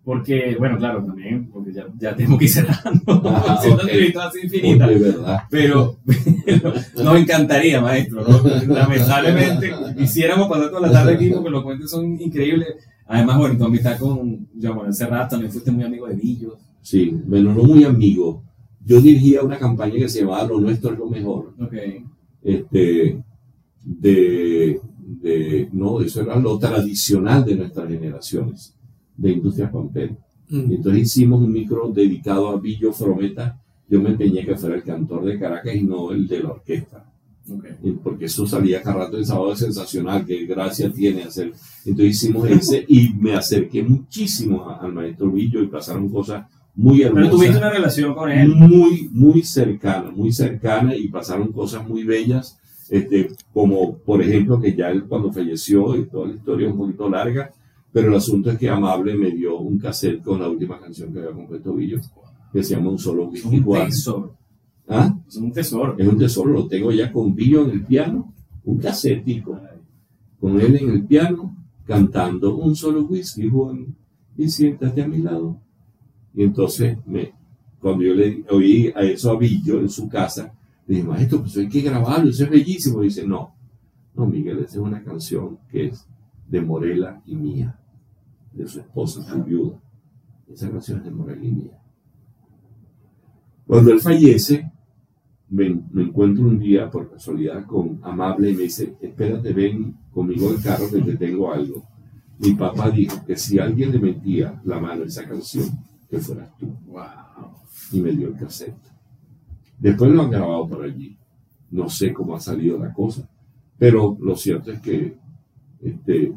Porque, bueno, claro, también, porque ya, ya tengo que ir cerrando. Ah, [LAUGHS] Haciendo ok. entrevistas así infinitas. De verdad. Pero nos encantaría, maestro. ¿no? Lamentablemente, [LAUGHS] quisiéramos pasar toda la tarde aquí porque los cuentos son increíbles. Además, bueno, tu amistad con Joan Manuel Serrat, también fuiste muy amigo de Villos. Sí, bueno, no muy amigo. Yo dirigía una campaña que se llamaba Lo Nuestro es lo Mejor. Ok. Este, de, de, no, eso era lo tradicional de nuestras generaciones, de Industrias Pampero. Y entonces hicimos un micro dedicado a Villo Frometa. Yo me empeñé que fuera el cantor de Caracas y no el de la orquesta. Ok. Y porque eso salía cada rato el sábado es sensacional, que gracia tiene hacer. Entonces hicimos ese y me acerqué muchísimo al maestro Villo y pasaron cosas muy Pero hermosas. tuviste una relación con él. muy, muy cercana, muy cercana y pasaron cosas muy bellas, este, como por ejemplo que ya él cuando falleció y toda la historia es un poquito larga, pero el asunto es que Amable me dio un cassette con la última canción que había compuesto Villo, que se llama Un Solo Es Whisky un Juan. tesoro. ¿Ah? Es un tesoro. Es un tesoro, lo tengo ya con Villo en el piano, un casetico, con él en el piano, cantando Un Solo Whisky Juan. y siéntate a mi lado. Y entonces, me, cuando yo le oí a eso a Billo en su casa, le dije, maestro, pues hay que grabarlo, eso es bellísimo. Y dice, no, no, Miguel, esa es una canción que es de Morela y mía, de su esposa, su viuda. Esa canción es de Morela y mía. Cuando él fallece, me, me encuentro un día por casualidad con Amable y me dice, espérate, ven conmigo al carro que te tengo algo. Mi papá dijo que si alguien le metía la mano a esa canción, que fueras tú. Y me dio el cassette. Después lo han grabado por allí. No sé cómo ha salido la cosa. Pero lo cierto es que este,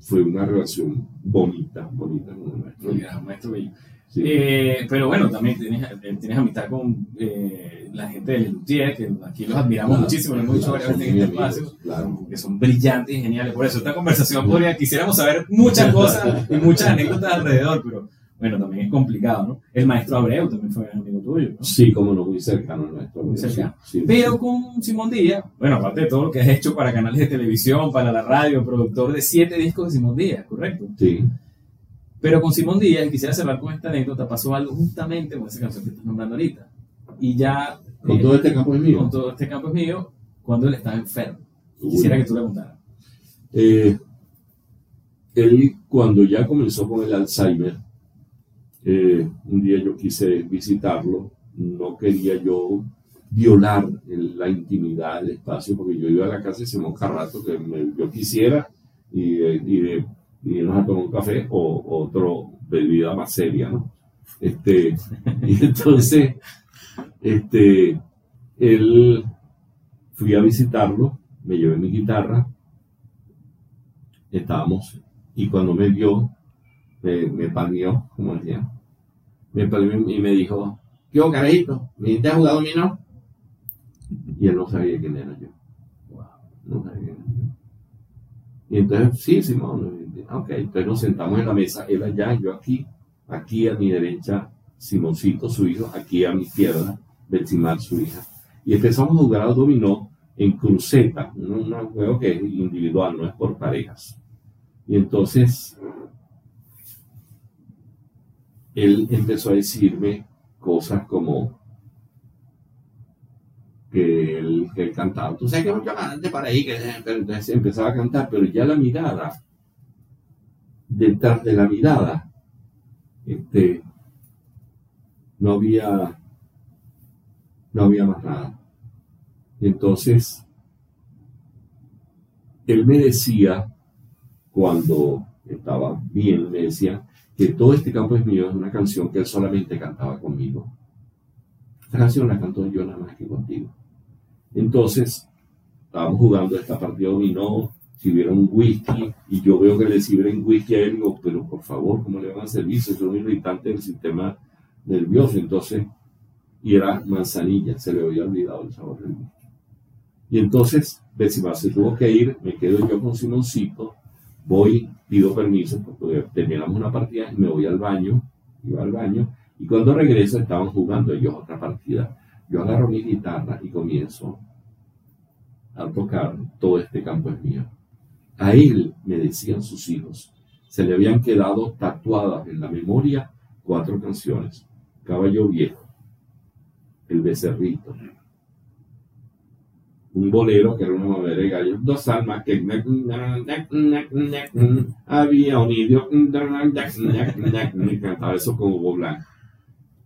fue una relación bonita, bonita con el maestro. Mira, maestro Bello. Sí. Eh, pero bueno, también tienes, eh, tienes amistad con eh, la gente de Lelutier, que aquí los admiramos Claro, muchísimo, lo hemos dicho varias veces en este espacio, claro. que son brillantes y geniales. Por eso esta conversación podría, quisiéramos saber muchas cosas y muchas anécdotas alrededor, pero bueno, también es complicado, ¿no? El maestro Abreu también fue amigo tuyo, ¿no? Sí, como no, muy cercano al maestro. Muy cercano. Sí, sí. Pero con Simón Díaz, bueno, aparte de todo lo que has hecho para canales de televisión, para la radio, productor de siete discos de Simón Díaz, ¿correcto? Sí. Pero con Simón Díaz, quisiera cerrar con esta anécdota, pasó algo justamente con esa canción que estás nombrando ahorita. Y ya, Con eh, todo este campo es mío. con todo este campo es mío, cuando él estaba enfermo. Quisiera que tú le contaras. Eh, él, cuando ya comenzó con el Alzheimer, eh, un día yo quise visitarlo, no quería yo violar la intimidad del espacio, porque yo iba a la casa de Simón Carrato, que yo quisiera, y, eh, y, y irnos tomar un café o otro bebida más seria, ¿no? Este, [LAUGHS] y entonces, este, él, fui a visitarlo, me llevé mi guitarra, estábamos, y cuando me vio, me, me palmeó, como decía, me palmeó y me dijo, ¿qué hubo, carajito? ¿Viniste a jugar dominó? Y él no sabía quién era yo. No sabía quién era yo. Y entonces, sí, Simón, ok, entonces nos sentamos en la mesa, él allá, yo aquí, aquí a mi derecha, Simoncito, su hijo, aquí a mi izquierda, Betsimar, su hija. Y empezamos a jugar al dominó en cruceta, un juego que es individual, no es por parejas. Y entonces él empezó a decirme cosas como que él, que él cantaba. Tú sabes que mucho cantante para ahí, que entonces empezaba a cantar, pero ya la mirada, detrás de la mirada, este, no había, no había más nada. Entonces, él me decía, cuando estaba bien, me decía que todo este campo es mío, es una canción que él solamente cantaba conmigo. Esta canción la canto yo nada más que contigo. Entonces, estábamos jugando esta partida dominó, sirvieron un whisky, y yo veo que le sirven whisky a él, digo, pero por favor, ¿cómo le van a servir? Eso es un irritante del sistema nervioso. Entonces, y era manzanilla, se le había olvidado el sabor del whisky. Y entonces, Betsy se tuvo que ir, me quedo yo con Simoncito, voy, pido permiso, porque terminamos una partida me voy al baño, iba al baño, y cuando regreso estaban jugando ellos otra partida. Yo agarro mi guitarra y comienzo a tocar todo este campo es mío. A él, me decían sus hijos, se le habían quedado tatuadas en la memoria cuatro canciones. Caballo Viejo, El Becerrito, un bolero que era una madera de gallo, dos almas que había un idioma me cantaba eso como Hugo Blanco.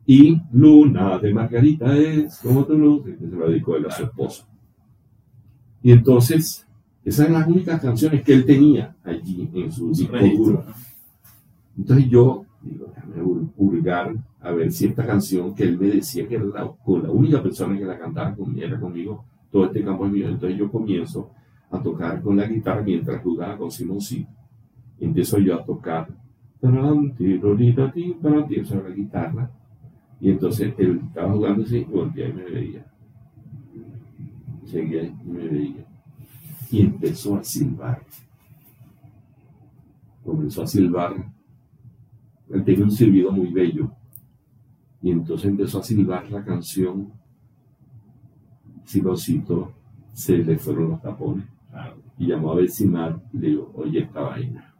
Y Luna de Margarita es como tu luz, que se lo dedicó él a su esposa. Y entonces, esas eran las únicas canciones que él tenía allí en su disco duro. Entonces yo digo, déjame hur- hurgar a ver si esta canción que él me decía que era la, con la única persona que la cantaba conmigo, era conmigo, todo este campo es mío. Entonces yo comienzo a tocar con la guitarra mientras jugaba con Simoncito. Empiezo yo a tocar. Era la guitarra. Y entonces él estaba jugando así, y volteaba y me veía. Seguía y me veía. Y empezó a silbar. Comenzó a silbar. Él tenía un silbido muy bello. Y entonces empezó a silbar la canción. Silocito se le fueron los tapones. Y llamó a Becimar y le dijo, oye esta vaina.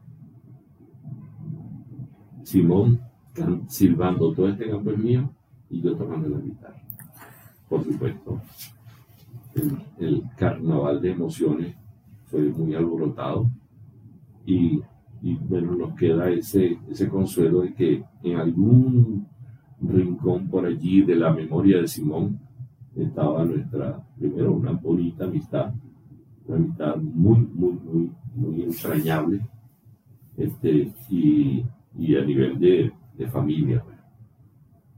Simón can- silbando todo este campo es mío y yo tocando la guitarra. Por supuesto, el, el carnaval de emociones fue muy alborotado y, y, bueno, nos queda ese, ese consuelo de que en algún rincón por allí de la memoria de Simón estaba nuestra, primero, una bonita amistad, una amistad muy, muy, muy, muy entrañable, este, y, y a nivel de, de familia. pues.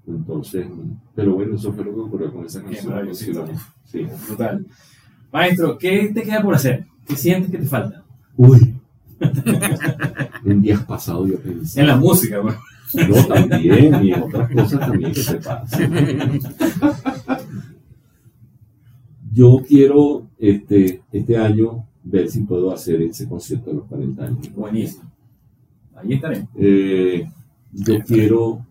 Entonces, pero bueno, eso fue lo que ocurrió con esa canción. maravillosa Sí, sí. Brutal. Maestro, ¿qué te queda por hacer? ¿Qué sientes que te falta? Uy. [LAUGHS] en días pasados yo pensé. En la música, bueno. No, también, y en otras cosas también que se pasan. [LAUGHS] Yo quiero este, este año ver si puedo hacer ese concierto de los 40 años. Buenísimo. Ahí estaré. Eh, yo quiero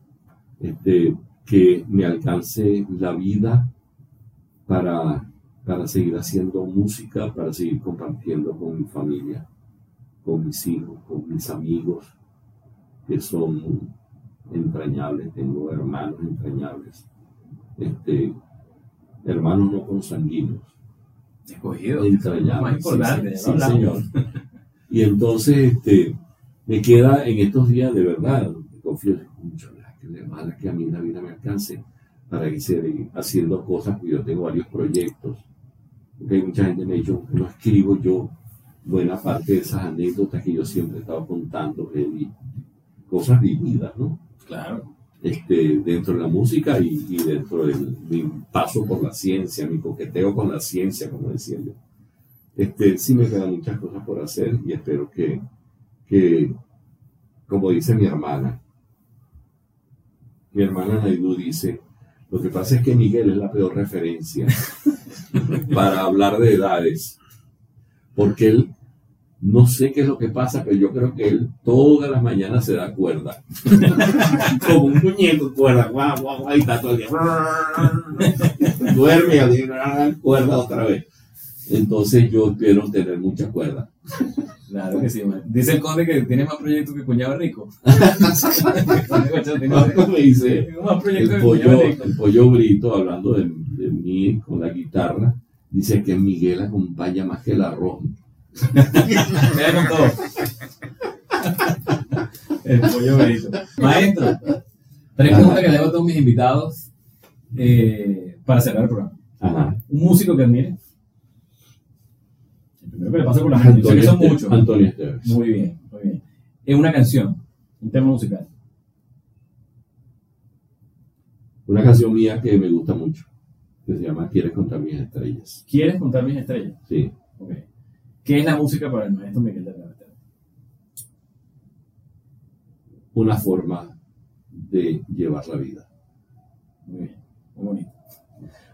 este, que me alcance la vida para, para seguir haciendo música, para seguir compartiendo con mi familia, con mis hijos, con mis amigos, que son entrañables. Tengo hermanos entrañables. Este, hermanos no consanguíneos Escogido. entrañable. Lo más importante, sí, señor. Y entonces este, me queda en estos días de verdad, confío mucho, mala que a mí la vida me alcance para que seguir haciendo cosas, porque yo tengo varios proyectos. Porque hay mucha gente me ha dicho no escribo yo buena parte de esas anécdotas que yo siempre he estado contando, vi- cosas vividas, ¿no? Claro. Este, dentro de la música y, y dentro de mi paso por la ciencia, mi coqueteo con la ciencia, como decía yo. Este, sí me quedan muchas cosas por hacer y espero que, que como dice mi hermana, mi hermana Naidu dice, lo que pasa es que Miguel es la peor referencia [LAUGHS] para hablar de edades, porque él, no sé qué es lo que pasa, pero yo creo que él todas las mañanas se da cuerda [LAUGHS] como un muñeco, cuerda, guau, guau, guau, y está todo el día. Duerme y al día, cuerda otra vez. Entonces yo espero tener mucha cuerda. Claro que sí, man. Dice el conde que tiene más proyectos que cuñado rico. [LAUGHS] me dice más el pollo, el pollo brito, hablando de, de mí con la guitarra, dice que Miguel acompaña más que el arroz. [LAUGHS] Mira con todo. El pollo brito. Maestro, tres preguntas que le hago a todos mis invitados eh, para cerrar el programa. Ajá. Un músico que admire. El primero que le pasa por la mente. Yo sé que son muchos. Antonio Esteves. Muy bien, muy bien. Es una canción, un tema musical. Una canción mía que me gusta mucho, que se llama Quieres contar mis estrellas. ¿Quieres contar mis estrellas? Sí. Ok. ¿Qué es la música para el maestro Miguel de la Carretera? Una forma de llevar la vida. Muy bien, muy bonito.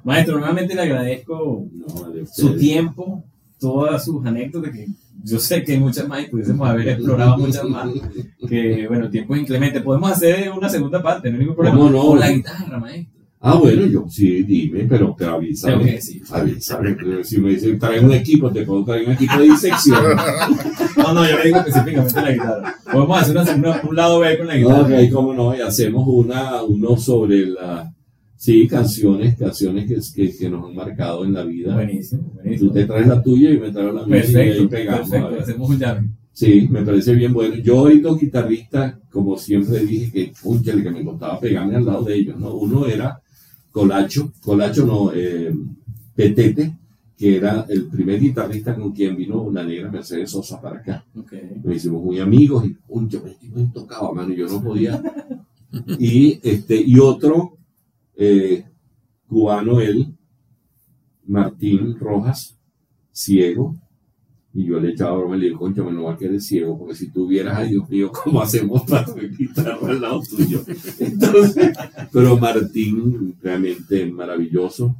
Maestro, nuevamente le agradezco No, su tiempo, todas sus anécdotas, que yo sé que hay muchas más y pudiésemos haber explorado muchas más. Que bueno, el tiempo es inclemente. Podemos hacer una segunda parte, no hay ningún problema. ¿Cómo no? Con la guitarra, maestro. Ah, bueno, yo sí, dime, pero te Tengo que avísame. decir. Avísame, pero si me dicen trae un equipo, te puedo traer un equipo de disección. [LAUGHS] No, no, yo le digo específicamente la guitarra. Podemos hacer una, una- un lado B con la guitarra. ok, cómo no, y hacemos una, uno sobre la, sí, canciones, canciones que, que, que nos han marcado en la vida. Buenísimo, Tú buenísimo. te traes la tuya y me traigo la mía y ahí Perfecto, pegamos. a perfecto. Hacemos un jam. Sí, me parece bien bueno. Yo oí dos guitarristas, como siempre dije, que, púchale, que me costaba pegarme al lado de ellos, ¿no? Uno era Colacho, Colacho no, eh, Petete, que era el primer guitarrista con quien vino la negra Mercedes Sosa para acá. Ok. Nos hicimos muy amigos y, puncho, me, me tocaba, mano, y yo no podía. [LAUGHS] Y, este, y otro, eh, cubano él, Martín Rojas, ciego, y yo le echaba broma y le dije, concha, me no va a quedar ciego, porque si tuvieras, ay Dios mío, ¿cómo hacemos para [LAUGHS] guitarra al lado tuyo? Entonces, pero Martín, realmente maravilloso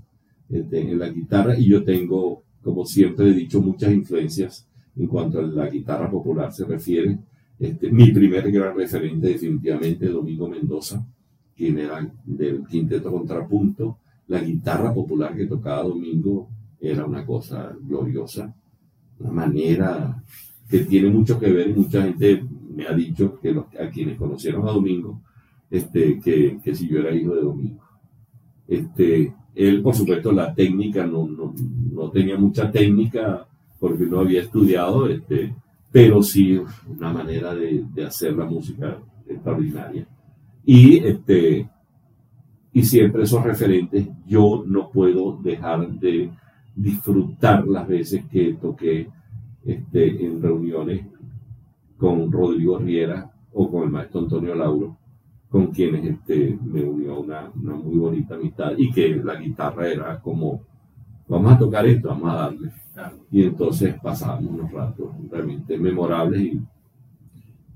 este, en la guitarra, y yo tengo, como siempre he dicho, muchas influencias en cuanto a la guitarra popular se refiere. Este, mi primer gran referente, definitivamente, Domingo Mendoza, quien era del quinteto contrapunto. La guitarra popular que tocaba Domingo era una cosa gloriosa una manera que tiene mucho que ver mucha gente me ha dicho que los, a quienes conocieron a Domingo, este, que, que si yo era hijo de Domingo. Este, él, por supuesto, la técnica, no, no, no tenía mucha técnica porque no había estudiado, este, pero sí una manera de, de hacer la música extraordinaria. Y, este, y siempre esos referentes, yo no puedo dejar de disfrutar las veces que toqué este, en reuniones con Rodrigo Riera o con el maestro Antonio Lauro, con quienes este, me unió una, una muy bonita amistad y que la guitarra era como, vamos a tocar esto, vamos a darle. Y entonces pasábamos unos ratos realmente memorables y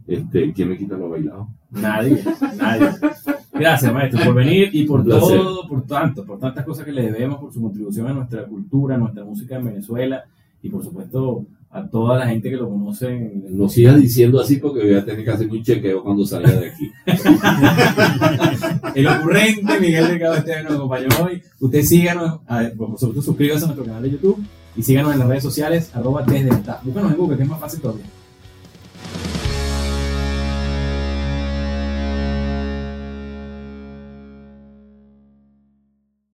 este, ¿quién me quita lo bailado? Nadie, nadie. Gracias, maestro, por venir y por todo, por tanto, por tantas cosas que le debemos, por su contribución a nuestra cultura, a nuestra música en Venezuela y por supuesto a toda la gente que lo conoce. No sigas diciendo así porque voy a tener que hacer un chequeo cuando salga de aquí. [LAUGHS] El ocurrente Miguel Delgado Esteban nos acompañó hoy. Usted síganos, a ver, por supuesto suscríbase a nuestro canal de YouTube y síganos en las redes sociales, arroba desde el tap. Búscanos en Google, que es más fácil todavía.